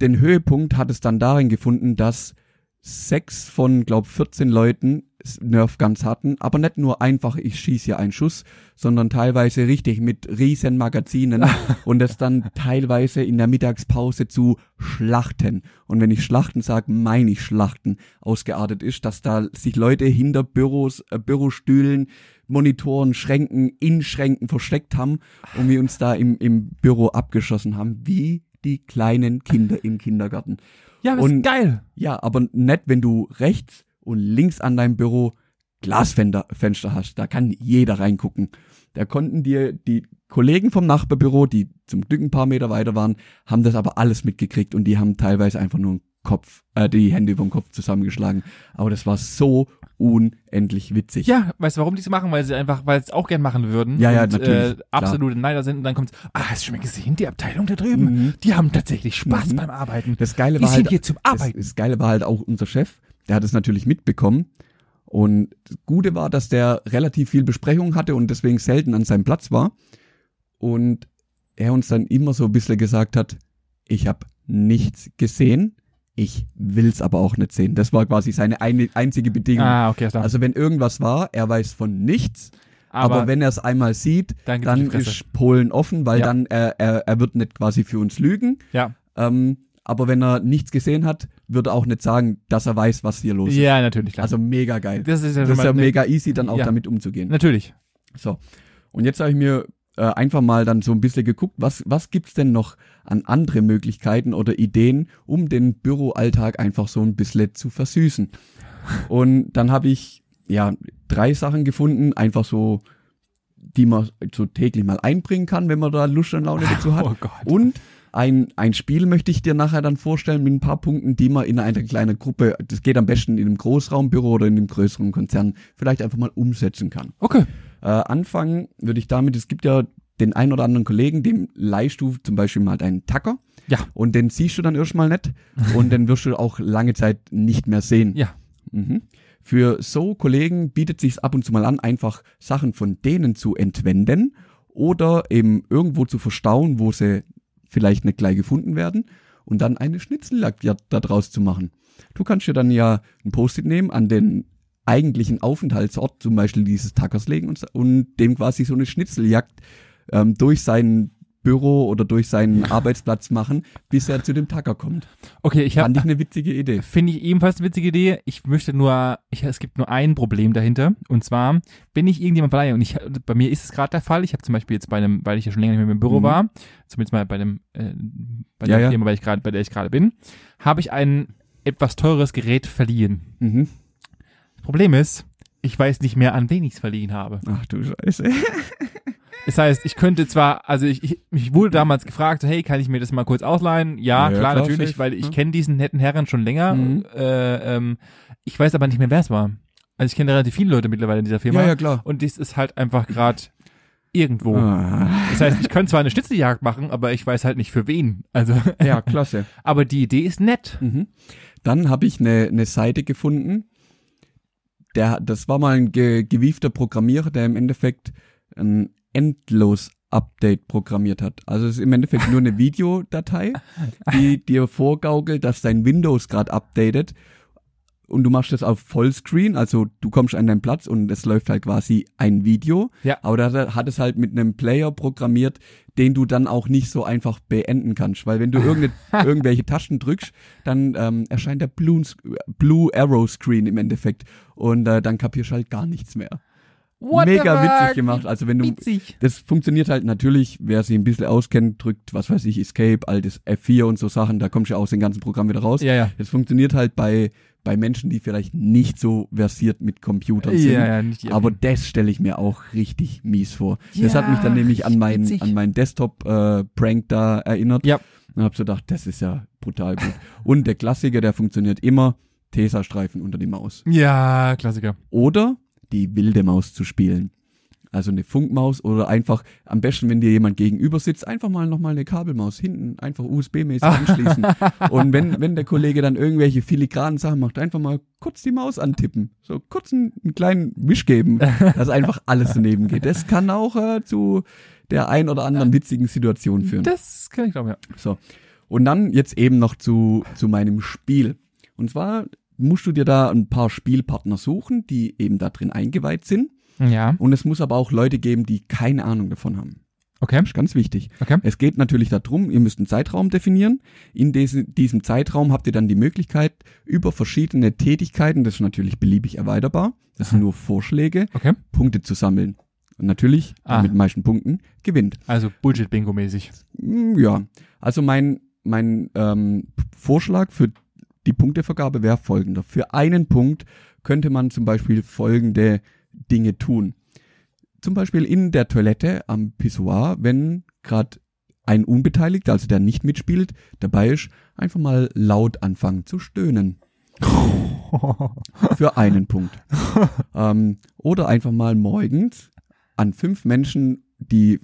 Den Höhepunkt hat es dann darin gefunden, dass sechs von, glaub 14 Leuten Nerfguns hatten, aber nicht nur einfach, ich schieße hier einen Schuss, sondern teilweise richtig mit riesen Magazinen <laughs> und das dann teilweise in der Mittagspause zu Schlachten. Und wenn ich Schlachten sage, meine ich Schlachten ausgeartet ist, dass da sich Leute hinter Büros, äh, Bürostühlen, Monitoren, Schränken, in Schränken versteckt haben und wir uns da im, im Büro abgeschossen haben, wie die kleinen Kinder im Kindergarten. Ja, das und- ist geil. Ja, aber nicht, wenn du rechts und links an deinem Büro Glasfenster Fenster hast. Da kann jeder reingucken. Da konnten dir die Kollegen vom Nachbarbüro, die zum Glück ein paar Meter weiter waren, haben das aber alles mitgekriegt und die haben teilweise einfach nur den Kopf, äh, die Hände über den Kopf zusammengeschlagen. Aber das war so unendlich witzig. Ja, weißt du, warum die es machen? Weil sie einfach, weil sie es auch gern machen würden. Ja, ja, und, natürlich, Äh, absolute Neider sind und dann kommt, ah, hast du schon mal gesehen, die Abteilung da drüben? Mhm. Die haben tatsächlich Spaß Mhm. beim Arbeiten. Das Geile die war sind halt, hier zum das, Arbeiten. das Geile war halt auch unser Chef. Der hat es natürlich mitbekommen. Und das Gute war, dass der relativ viel Besprechung hatte und deswegen selten an seinem Platz war. Und er uns dann immer so ein bisschen gesagt hat, ich habe nichts gesehen, ich will's aber auch nicht sehen. Das war quasi seine eine, einzige Bedingung. ah, okay, klar. Also wenn irgendwas war, er weiß von nichts, aber, aber, wenn er es einmal sieht, dann, dann ist Polen offen, weil Ja. dann er, er, er wird nicht quasi für uns lügen. ja. Ähm, aber wenn er nichts gesehen hat, wird er auch nicht sagen, dass er weiß, was hier los ist. ja, natürlich, klar. Also mega geil. das ist ja Das ist ja eine- mega easy, dann auch Ja. damit umzugehen. Natürlich. So. Und jetzt habe ich mir äh, einfach mal dann so ein bisschen geguckt, was, was gibt's denn noch an andere Möglichkeiten oder Ideen, um den Büroalltag einfach so ein bisschen zu versüßen. Und dann habe ich ja drei Sachen gefunden, einfach so, die man so täglich mal einbringen kann, wenn man da Lust und Laune dazu hat. <laughs> Oh Gott. Und ein, ein Spiel möchte ich dir nachher dann vorstellen mit ein paar Punkten, die man in einer kleinen Gruppe, das geht am besten in einem Großraumbüro oder in einem größeren Konzern, vielleicht einfach mal umsetzen kann. Okay. Äh, anfangen würde ich damit, es gibt ja den ein oder anderen Kollegen, dem leihst du zum Beispiel mal deinen Tacker. Ja. Und den siehst du dann erstmal nicht und den wirst du auch lange Zeit nicht mehr sehen. Ja. Mhm. Für so Kollegen bietet sich ab und zu mal an, einfach Sachen von denen zu entwenden oder eben irgendwo zu verstauen, wo sie vielleicht nicht gleich gefunden werden und dann eine Schnitzeljagd ja daraus zu machen. Du kannst dir dann ja ein Post-it nehmen, an den eigentlichen Aufenthaltsort zum Beispiel dieses Tackers legen und, und dem quasi so eine Schnitzeljagd ähm, durch sein Büro oder durch seinen Arbeitsplatz machen, bis er zu dem Tacker kommt. Okay, ich Fand habe ich eine witzige Idee. Finde ich ebenfalls eine witzige Idee. Ich möchte nur, ich, es gibt nur ein Problem dahinter. Und zwar, wenn ich irgendjemand verleihe, und ich, bei mir ist es gerade der Fall, ich habe zum Beispiel jetzt bei einem, weil ich ja schon länger nicht mehr im Büro Mhm. war, zumindest mal bei einem äh, bei Ja, der ja. Firma, bei, ich grad, bei der ich gerade bin, habe ich ein etwas teures Gerät verliehen. Mhm. Problem ist, ich weiß nicht mehr, an wen ich es verliehen habe. Ach du Scheiße. <laughs> Das heißt, ich könnte zwar, also ich, ich, ich wurde damals gefragt, hey, kann ich mir das mal kurz ausleihen? Ja, Ja, klar, natürlich, safe, weil ich ja. kenne diesen netten Herren schon länger. Mhm. Äh, ähm, ich weiß aber nicht mehr, wer es war. Also ich kenne relativ viele Leute mittlerweile in dieser Firma. Ja, ja, klar. Und das ist halt einfach gerade irgendwo. Ah. Das heißt, ich könnte zwar eine Schnitzeljagd machen, aber ich weiß halt nicht für wen. Also, Ja, klasse. <laughs> aber die Idee ist nett. Mhm. Dann habe ich eine eine Seite gefunden. Der, das war mal ein ge, gewiefter Programmierer, der im Endeffekt ein endlos Update programmiert hat. Also es ist im Endeffekt nur eine <laughs> Videodatei, die dir vorgaukelt, dass dein Windows gerade updatet und du machst das auf Vollscreen, also du kommst an deinen Platz und es läuft halt quasi ein Video. Ja. Aber da hat es halt mit einem Player programmiert, den du dann auch nicht so einfach beenden kannst, weil wenn du <laughs> irgendwelche Tasten drückst, dann ähm, erscheint der Blue, Blue Arrow Screen im Endeffekt und äh, dann kapierst du halt gar nichts mehr. What Mega witzig gemacht. Also wenn du Witzig. das funktioniert halt natürlich, wer sich ein bisschen auskennt, drückt, was weiß ich, Escape, altes F4 und so Sachen, da kommst du ja aus dem ganzen Programm wieder raus. Ja, ja. Das funktioniert halt bei, bei Menschen, die vielleicht nicht so versiert mit Computern sind. Ja, ja, nicht Aber das stelle ich mir auch richtig mies vor. das hat mich dann Ja, nämlich an meinen, witzig. an meinen Desktop-Prank da erinnert. Ja. Und hab so gedacht, das ist ja brutal gut. und der Klassiker, der funktioniert immer, Tesa-Streifen unter die Maus. Ja, Klassiker. Oder die wilde Maus zu spielen. Also eine Funkmaus oder einfach, am besten, wenn dir jemand gegenüber sitzt, einfach mal nochmal eine Kabelmaus hinten, einfach USB-mäßig <laughs> anschließen. Und wenn, wenn der Kollege dann irgendwelche filigranen Sachen macht, einfach mal kurz die Maus antippen. So kurz einen, einen kleinen Wisch geben, dass einfach alles daneben geht. Das kann auch äh, zu der ein oder anderen witzigen Situation führen. Das kann ich glauben, ja. So. Und dann jetzt eben noch zu, zu meinem Spiel. Und zwar musst du dir da ein paar Spielpartner suchen, die eben da drin eingeweiht sind. Ja. Und es muss aber auch Leute geben, die keine Ahnung davon haben. Okay. Das ist ganz wichtig. Okay. Es geht natürlich darum, ihr müsst einen Zeitraum definieren. In diese, diesem Zeitraum habt ihr dann die Möglichkeit, über verschiedene Tätigkeiten, das ist natürlich beliebig erweiterbar, das sind nur Vorschläge, Okay. Punkte zu sammeln. Und natürlich, Ah. mit den meisten Punkten gewinnt. Also Bullshit-Bingo-mäßig. Mm, Ja, also mein, mein ähm, Vorschlag für die Punktevergabe wäre folgender. Für einen Punkt könnte man zum Beispiel folgende Dinge tun. Zum Beispiel in der Toilette am Pissoir, wenn gerade ein Unbeteiligter, also der nicht mitspielt, dabei ist, einfach mal laut anfangen zu stöhnen. <laughs> Für einen Punkt. ähm, oder einfach mal morgens an fünf Menschen, die,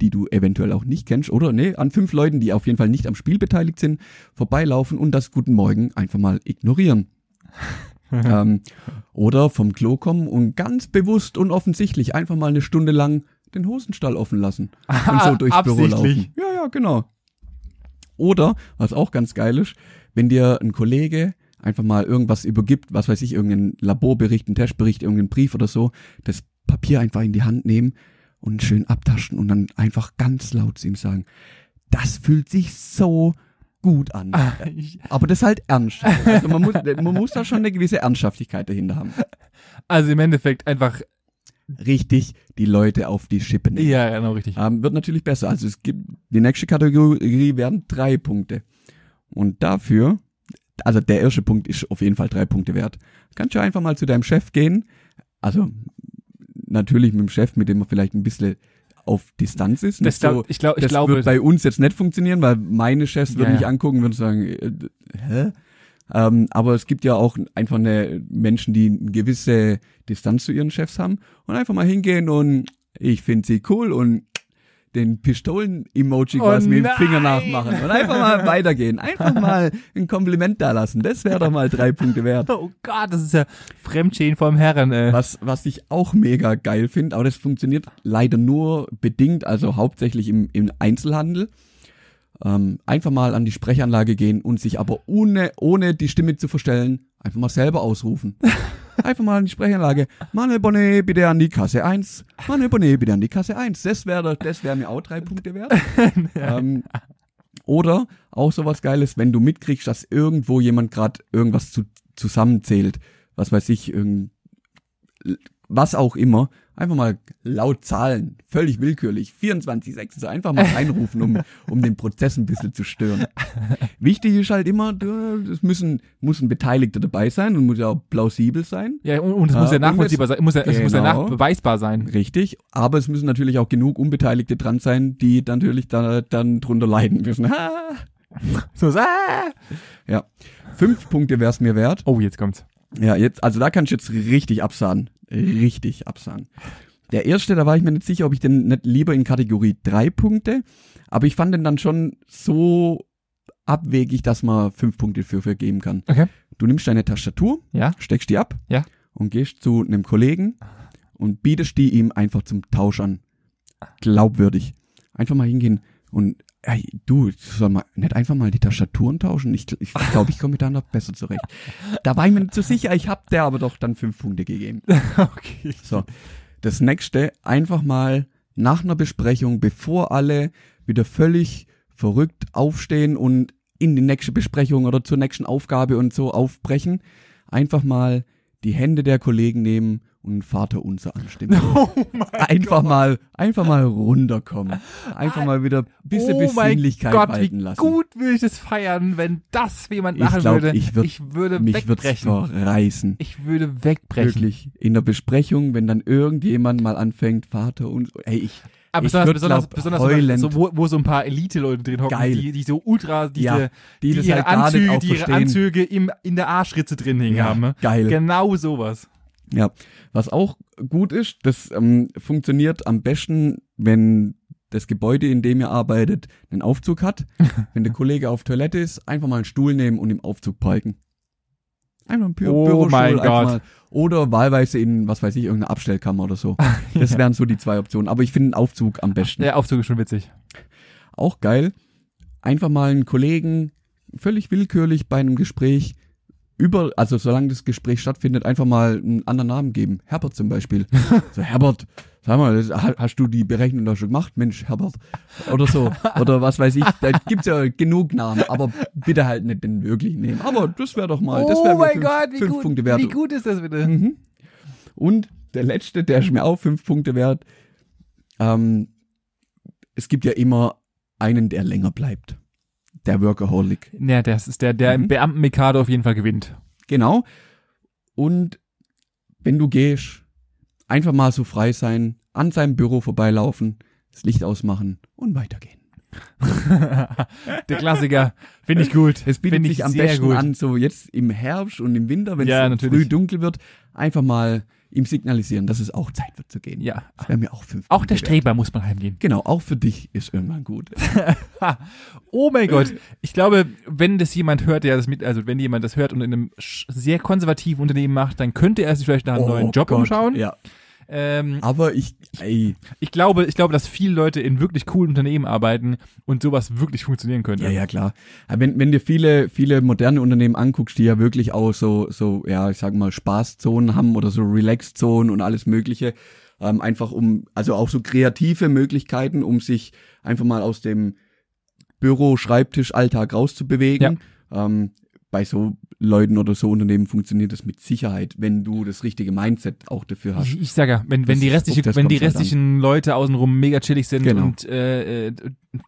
die du eventuell auch nicht kennst, oder nee, an fünf Leuten, die auf jeden Fall nicht am Spiel beteiligt sind, vorbeilaufen und das Guten Morgen einfach mal ignorieren. Ähm, oder vom Klo kommen und ganz bewusst und offensichtlich einfach mal eine Stunde lang den Hosenstall offen lassen <laughs> und so durchs Büro laufen. Ja, ja, genau. Oder, was auch ganz geil ist, wenn dir ein Kollege einfach mal irgendwas übergibt, was weiß ich, irgendeinen Laborbericht, einen Testbericht, irgendeinen Brief oder so, das Papier einfach in die Hand nehmen und schön abtaschen und dann einfach ganz laut zu ihm sagen, das fühlt sich so gut an. Ah, Aber das ist halt ernst. Also man muss, man muss da schon eine gewisse Ernsthaftigkeit dahinter haben. Also im Endeffekt einfach, Richtig die Leute auf die Schippe nehmen. ja, genau richtig. Ähm, wird natürlich besser. Also es gibt, die nächste Kategorie werden drei Punkte. Und dafür, also der erste Punkt ist auf jeden Fall drei Punkte wert. Kannst du einfach mal zu deinem Chef gehen. Also natürlich mit dem Chef, mit dem man vielleicht ein bisschen auf Distanz ist. Das Nicht glaub, ich glaube, ich das glaube, wird bei uns jetzt nicht funktionieren, weil meine Chefs würden Ja, mich angucken und würden sagen, äh, hä? Ähm, aber es gibt ja auch einfach eine Menschen, die eine gewisse Distanz zu ihren Chefs haben und einfach mal hingehen und ich finde sie cool und den Pistolen-Emoji Oh quasi mit dem! Finger nachmachen und einfach mal <laughs> weitergehen. Einfach mal ein Kompliment da lassen. Das wäre doch mal drei Punkte wert. oh Gott, das ist ja Fremdschäden vom Herren, äh. Was, was ich auch mega geil finde, aber das funktioniert leider nur bedingt, also hauptsächlich im, im Einzelhandel. Ähm, einfach mal an die Sprechanlage gehen und sich aber ohne, ohne die Stimme zu verstellen, einfach mal selber ausrufen. <laughs> Einfach mal an die Sprechanlage. Manuel Bonnet, bitte an die Kasse 1. Manuel Bonnet, bitte an die Kasse 1. Das wäre das wär mir auch drei Punkte wert. <laughs> ähm, oder auch sowas Geiles, wenn du mitkriegst, dass irgendwo jemand gerade irgendwas zu, zusammenzählt. Was weiß ich, irgend, was auch immer, einfach mal laut zahlen, völlig willkürlich, 24, so einfach mal reinrufen, um, um den Prozess ein bisschen zu stören. Wichtig ist halt immer, es müssen, muss ein Beteiligter dabei sein und muss ja auch plausibel sein. Ja, und, und es muss ja nachvollziehbar sein, muss ja, es muss ja Genau. nachbeweisbar sein. Richtig, aber es müssen natürlich auch genug Unbeteiligte dran sein, die dann natürlich da, dann drunter leiden müssen. Ha! So, ah! Ja, fünf Punkte wär's mir wert. Oh, jetzt kommt's. Ja, jetzt, also da kann ich jetzt richtig absahen. Richtig absahen. Der erste, da war ich mir nicht sicher, ob ich den nicht lieber in Kategorie drei Punkte, aber ich fand den dann schon so abwegig, dass man fünf Punkte für vergeben kann. Okay. Du nimmst deine Tastatur, Ja? steckst die ab Ja. und gehst zu einem Kollegen und bietest die ihm einfach zum Tausch an. Glaubwürdig. Einfach mal hingehen und ey, du, soll mal nicht einfach mal die Tastaturen tauschen? Ich glaube, ich, glaub, ich komme mit noch besser zurecht. Da war ich mir nicht so sicher, ich hab der aber doch dann fünf Punkte gegeben. <laughs> Okay. So, das nächste, einfach mal nach einer Besprechung, bevor alle wieder völlig verrückt aufstehen und in die nächste Besprechung oder zur nächsten Aufgabe und so aufbrechen, einfach mal die Hände der Kollegen nehmen und Vater unser anstimmen. <laughs> Oh Einfach mal, einfach mal runterkommen. Einfach mal wieder ein bisschen oh Besinnlichkeit Gott, walten wie lassen. gut würde ich das feiern, wenn das jemand Ich machen glaub, würde. ich würd- würde Mich wegbrechen. verreißen. Ich würde wegbrechen. Wirklich. In der Besprechung, wenn dann irgendjemand mal anfängt, Vater und, ey, ich, Aber Ich besonders, besonders, glaub, besonders heulend- so, wo, wo so ein paar Elite-Leute drin hocken, Geil. die, die so ultra diese, Ja, die die, ihre halt Anzüge, die ihre. Anzüge im, in der Arschritze drin hängen Ja, haben. ne? geil. Genau sowas. Ja, was auch gut ist, das ähm, funktioniert am besten, wenn das Gebäude, in dem ihr arbeitet, einen Aufzug hat. <laughs> wenn der Kollege auf Toilette ist, einfach mal einen Stuhl nehmen und im Aufzug parken. Einfach ein Bü Oh Bürostuhl. mein einfach Gott. Mal, oder wahlweise in, was weiß ich, irgendeine Abstellkammer oder so. <laughs> Das wären so die zwei Optionen. Aber ich finde einen Aufzug am besten. Der Aufzug ist schon witzig. Auch geil. Einfach mal einen Kollegen völlig willkürlich bei einem Gespräch über, also solange das Gespräch stattfindet, einfach mal einen anderen Namen geben. Herbert zum Beispiel. <laughs> so, Herbert, sag mal, hast du die Berechnung da schon gemacht? Mensch, Herbert. Oder so. Oder was weiß ich. Da gibt's ja genug Namen, aber bitte halt nicht den wirklichen nehmen. Aber das wäre doch mal, das wäre oh mein fünf, Gott, wie fünf gut, Punkte wert. wie gut ist das bitte? Mhm. Und der letzte, der ist mir auch fünf Punkte wert. Ähm, es gibt ja immer einen, der länger bleibt. Der Workaholic. Ja, das ist der, der Mhm. im Beamten-Mikado auf jeden Fall gewinnt. Genau. Und wenn du gehst, einfach mal so frei sein, an seinem Büro vorbeilaufen, das Licht ausmachen und weitergehen. <laughs> der Klassiker. Finde ich gut. Es bietet sich am besten gut. an, so jetzt im Herbst und im Winter, wenn Ja, es natürlich. früh dunkel wird, einfach mal ihm signalisieren, dass es auch Zeit wird zu gehen. Ja. Das wäre mir auch fünf Auch der wert. Streber muss mal heimgehen. Genau, auch für dich ist irgendwann gut. <laughs> Oh mein Gott. Ich glaube, wenn das jemand hört, der das mit, also wenn jemand das hört und in einem sehr konservativen Unternehmen macht, dann könnte er sich vielleicht nach einem neuen Job Oh Gott, umschauen. Ja. Ähm, Aber ich, ey, ich glaube, ich glaube, dass viele Leute in wirklich coolen Unternehmen arbeiten und sowas wirklich funktionieren könnte. ja, ja, klar. Wenn, wenn dir viele, viele moderne Unternehmen anguckst, die ja wirklich auch so, so, ja, ich sag mal, Spaßzonen haben oder so Relax-Zonen und alles Mögliche, ähm, einfach um, also auch so kreative Möglichkeiten, um sich einfach mal aus dem Büro-Schreibtisch-Alltag rauszubewegen. Ähm, bei so Leuten oder so Unternehmen funktioniert das mit Sicherheit, wenn du das richtige Mindset auch dafür hast. Ich, ich sage ja, wenn, wenn Das die restliche, das wenn die halt restlichen Leute außenrum mega chillig sind Genau. und äh,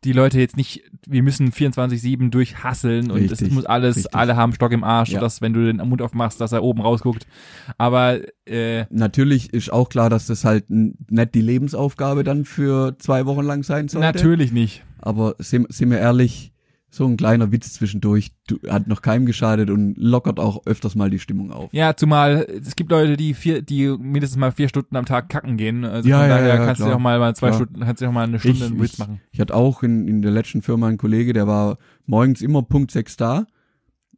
die Leute jetzt nicht, wir müssen 24-7 durchhasseln und es Richtig, muss alles, richtig. alle haben Stock im Arsch, Ja. sodass, wenn du den Mund aufmachst, dass er oben rausguckt. Aber äh, Natürlich ist auch klar, dass das halt nicht die Lebensaufgabe dann für zwei Wochen lang sein sollte. natürlich nicht. Aber sind, sind wir ehrlich, so ein kleiner Witz zwischendurch du, hat noch keinem geschadet und lockert auch öfters mal die Stimmung auf. Ja, zumal es gibt Leute, die vier, die mindestens mal vier Stunden am Tag kacken gehen. Also Ja, von ja, daher ja, kannst du klar. auch mal, mal zwei Klar. Stunden, kannst du auch mal eine Stunde Ich- einen Witz ich- machen. Ich hatte auch in, in der letzten Firma einen Kollege, der war morgens immer Punkt sechs da.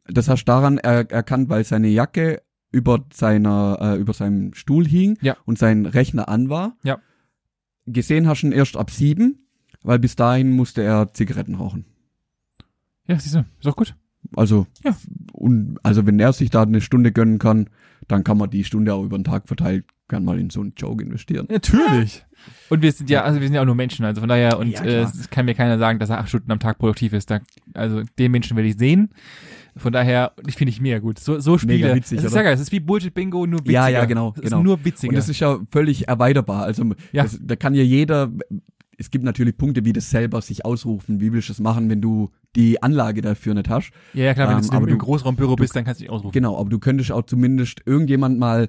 Das hast du daran er, erkannt, weil seine Jacke über seiner, äh, über seinem Stuhl hing Ja. und sein Rechner an war. Ja. Gesehen hast du ihn erst ab sieben, weil bis dahin musste er Zigaretten rauchen. Ja, siehst du, ist auch gut. Also, Ja. und, also wenn er sich da eine Stunde gönnen kann, dann kann man die Stunde auch über den Tag verteilt, kann mal in so einen Joke investieren. Natürlich. Und wir sind ja, also wir sind ja auch nur Menschen, also von daher, und Ja, äh, es kann mir keiner sagen, dass er acht Stunden am Tag produktiv ist. Da, also den Menschen will ich sehen. Von daher, ich finde ich mega gut. So, so Spiele. Mega witzig, es ist ja geil. Es ist wie Bullshit Bingo, nur witziger. Ja, ja, genau, Es genau. ist nur witziger. Und das ist ja völlig erweiterbar. Also Ja. das, da kann ja jeder, es gibt natürlich Punkte, wie das selber sich ausrufen. Wie willst du das machen, wenn du die Anlage dafür nicht hast? ja, ja, klar, wenn ähm, du im, aber im du- Großraumbüro bist, dann kannst du dich ausrufen. Genau, aber du könntest auch zumindest irgendjemand mal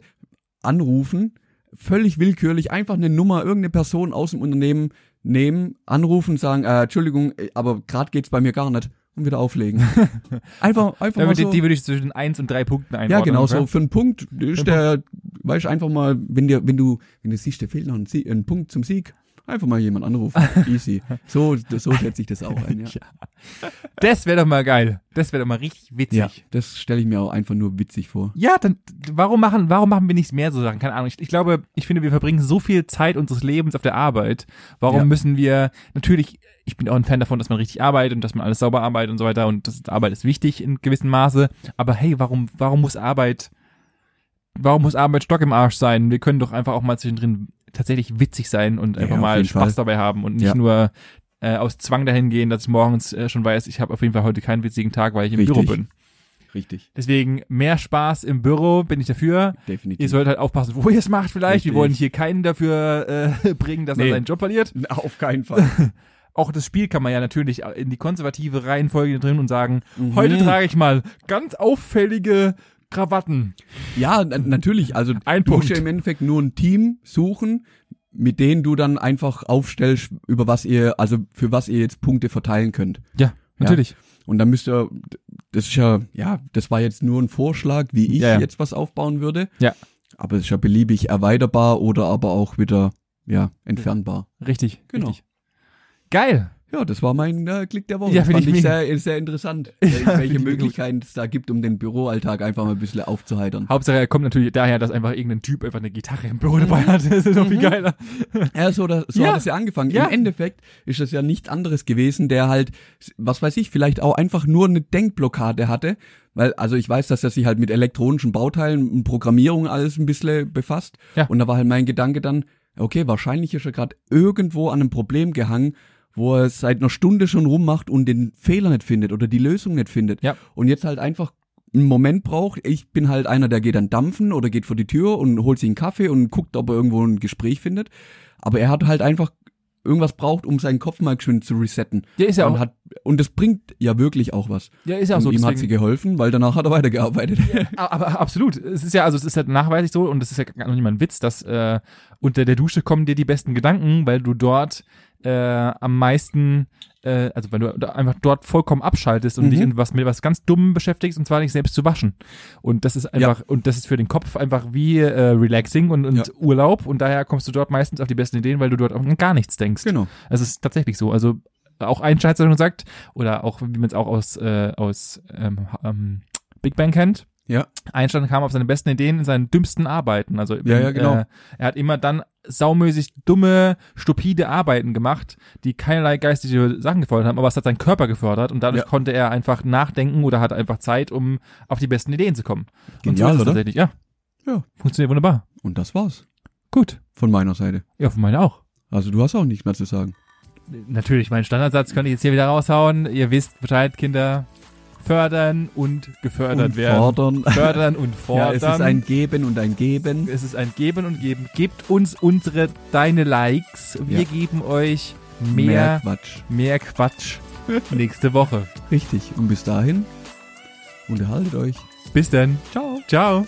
anrufen, völlig willkürlich, einfach eine Nummer, irgendeine Person aus dem Unternehmen nehmen, anrufen, sagen, äh, Entschuldigung, äh, aber gerade geht's bei mir gar nicht und wieder auflegen. <laughs> einfach, einfach mal so. die, die würde ich zwischen 1 und 3 Punkten einordnen. Ja, genau, so für einen Punkt ist der, weißt du, einfach mal, wenn dir, wenn du, wenn du siehst, der fehlt noch ein, Sieg, ein Punkt zum Sieg, einfach mal jemand anrufen. <laughs> Easy. So, so schätze ich das auch ein, ja. <laughs> Das wäre doch mal geil. Das wäre doch mal richtig witzig. Ja, das stelle ich mir auch einfach nur witzig vor. Ja, dann warum machen, warum machen wir nicht mehr so Sachen? Keine Ahnung. Ich, ich glaube, ich finde, wir verbringen so viel Zeit unseres Lebens auf der Arbeit. Warum Ja. müssen wir natürlich, ich bin auch ein Fan davon, dass man richtig arbeitet und dass man alles sauber arbeitet und so weiter und das, Arbeit ist wichtig in gewissem Maße. Aber hey, warum, warum muss Arbeit, warum muss Arbeit Stock im Arsch sein? Wir können doch einfach auch mal zwischendrin tatsächlich witzig sein und Ja, einfach auf mal Spaß Fall. dabei haben und nicht Ja. nur äh, aus Zwang dahin gehen, dass ich morgens äh, schon weiß, ich habe auf jeden Fall heute keinen witzigen Tag, weil ich im Richtig. Büro bin. Richtig, Deswegen mehr Spaß im Büro, bin ich dafür. definitiv. Ihr sollt halt aufpassen, wo ihr es macht vielleicht. Wir Richtig. wollen hier keinen dafür äh, <laughs> bringen, dass er Nee. seinen Job verliert. Auf keinen Fall. <laughs> Auch das Spiel kann man ja natürlich in die konservative Reihenfolge drin und sagen, Mhm. heute trage ich mal ganz auffällige Krawatten. Ja, na- natürlich. Also Ein du musst ja im Endeffekt nur ein Team suchen, mit denen du dann einfach aufstellst, über was ihr, also für was ihr jetzt Punkte verteilen könnt. Ja, natürlich. Und dann müsst ihr, das ist ja, ja, das war jetzt nur ein Vorschlag, wie ich Ja, ja. jetzt was aufbauen würde. Ja. Aber es ist ja beliebig erweiterbar oder aber auch wieder, ja, entfernbar. Richtig. Genau. Richtig. Geil. Ja, das war mein äh, Klick der Woche. Ja, das find fand ich ich sehr, sehr interessant, <laughs> Ja, welche. Möglichkeiten es da gibt, um den Büroalltag einfach mal ein bisschen aufzuheitern. Hauptsache, er kommt natürlich daher, dass einfach irgendein Typ einfach eine Gitarre im Büro dabei hat. <laughs> Das ist noch viel Mhm. geiler. Ja, so, da, so Ja. hat es ja angefangen. Ja. Im Endeffekt ist das ja nichts anderes gewesen, der halt, was weiß ich, vielleicht auch einfach nur eine Denkblockade hatte. Weil, also ich weiß, dass er sich halt mit elektronischen Bauteilen und Programmierung alles ein bisschen befasst. Ja. Und da war halt mein Gedanke dann, okay, wahrscheinlich ist er gerade irgendwo an einem Problem gehangen, wo er seit einer Stunde schon rummacht und den Fehler nicht findet oder die Lösung nicht findet. Ja. Und jetzt halt einfach einen Moment braucht. Ich bin halt einer, der geht dann dampfen oder geht vor die Tür und holt sich einen Kaffee und guckt, ob er irgendwo ein Gespräch findet. Aber er hat halt einfach irgendwas braucht, um seinen Kopf mal schön zu resetten. Ja, ist ja und auch, hat und das bringt ja wirklich auch was. ja, ist ja auch und so. ihm hat sie geholfen, weil danach hat er weitergearbeitet. <laughs> Aber, aber absolut. Es ist ja, also es ist ja nachweislich so und es ist ja gar noch nicht mal ein Witz, dass äh, unter der Dusche kommen dir die besten Gedanken, weil du dort äh, am meisten, äh, also weil du einfach dort vollkommen abschaltest und Mhm. dich in was mit was ganz Dummem beschäftigst und zwar dich selbst zu waschen. Und das ist einfach, und das ist für den Kopf einfach wie äh, relaxing und, und Ja. Urlaub und daher kommst du dort meistens auf die besten Ideen, weil du dort an gar nichts denkst. genau. Also es ist tatsächlich so. Also auch Einstein hat es schon gesagt, oder auch, wie man es auch aus, äh, aus ähm, ähm, Big Bang kennt. Ja. Einstein kam auf seine besten Ideen in seinen dümmsten Arbeiten. Also Ja, ja, genau. äh, er hat immer dann saumäßig dumme, stupide Arbeiten gemacht, die keinerlei geistige Sachen gefordert haben, aber es hat seinen Körper gefördert und dadurch Ja. konnte er einfach nachdenken oder hat einfach Zeit, um auf die besten Ideen zu kommen. und so Genial, ist es oder? tatsächlich, ja. Ja. Funktioniert wunderbar. Und das war's Gut. von meiner Seite. Ja, von meiner auch. Also du hast auch nichts mehr zu sagen. Natürlich, meinen Standardsatz könnte ich jetzt hier wieder raushauen. Ihr wisst Bescheid, Kinder. Fördern und gefördert und werden. fordern. <laughs> Fördern und <laughs> Ja, fordern. es ist ein Geben und ein Geben. Es ist ein Geben und Geben. Gebt uns unsere, deine Likes. Wir Ja. geben euch mehr, Quatsch. mehr Quatsch <laughs> nächste Woche. Richtig. Und bis dahin unterhaltet euch. Bis dann. Ciao. Ciao.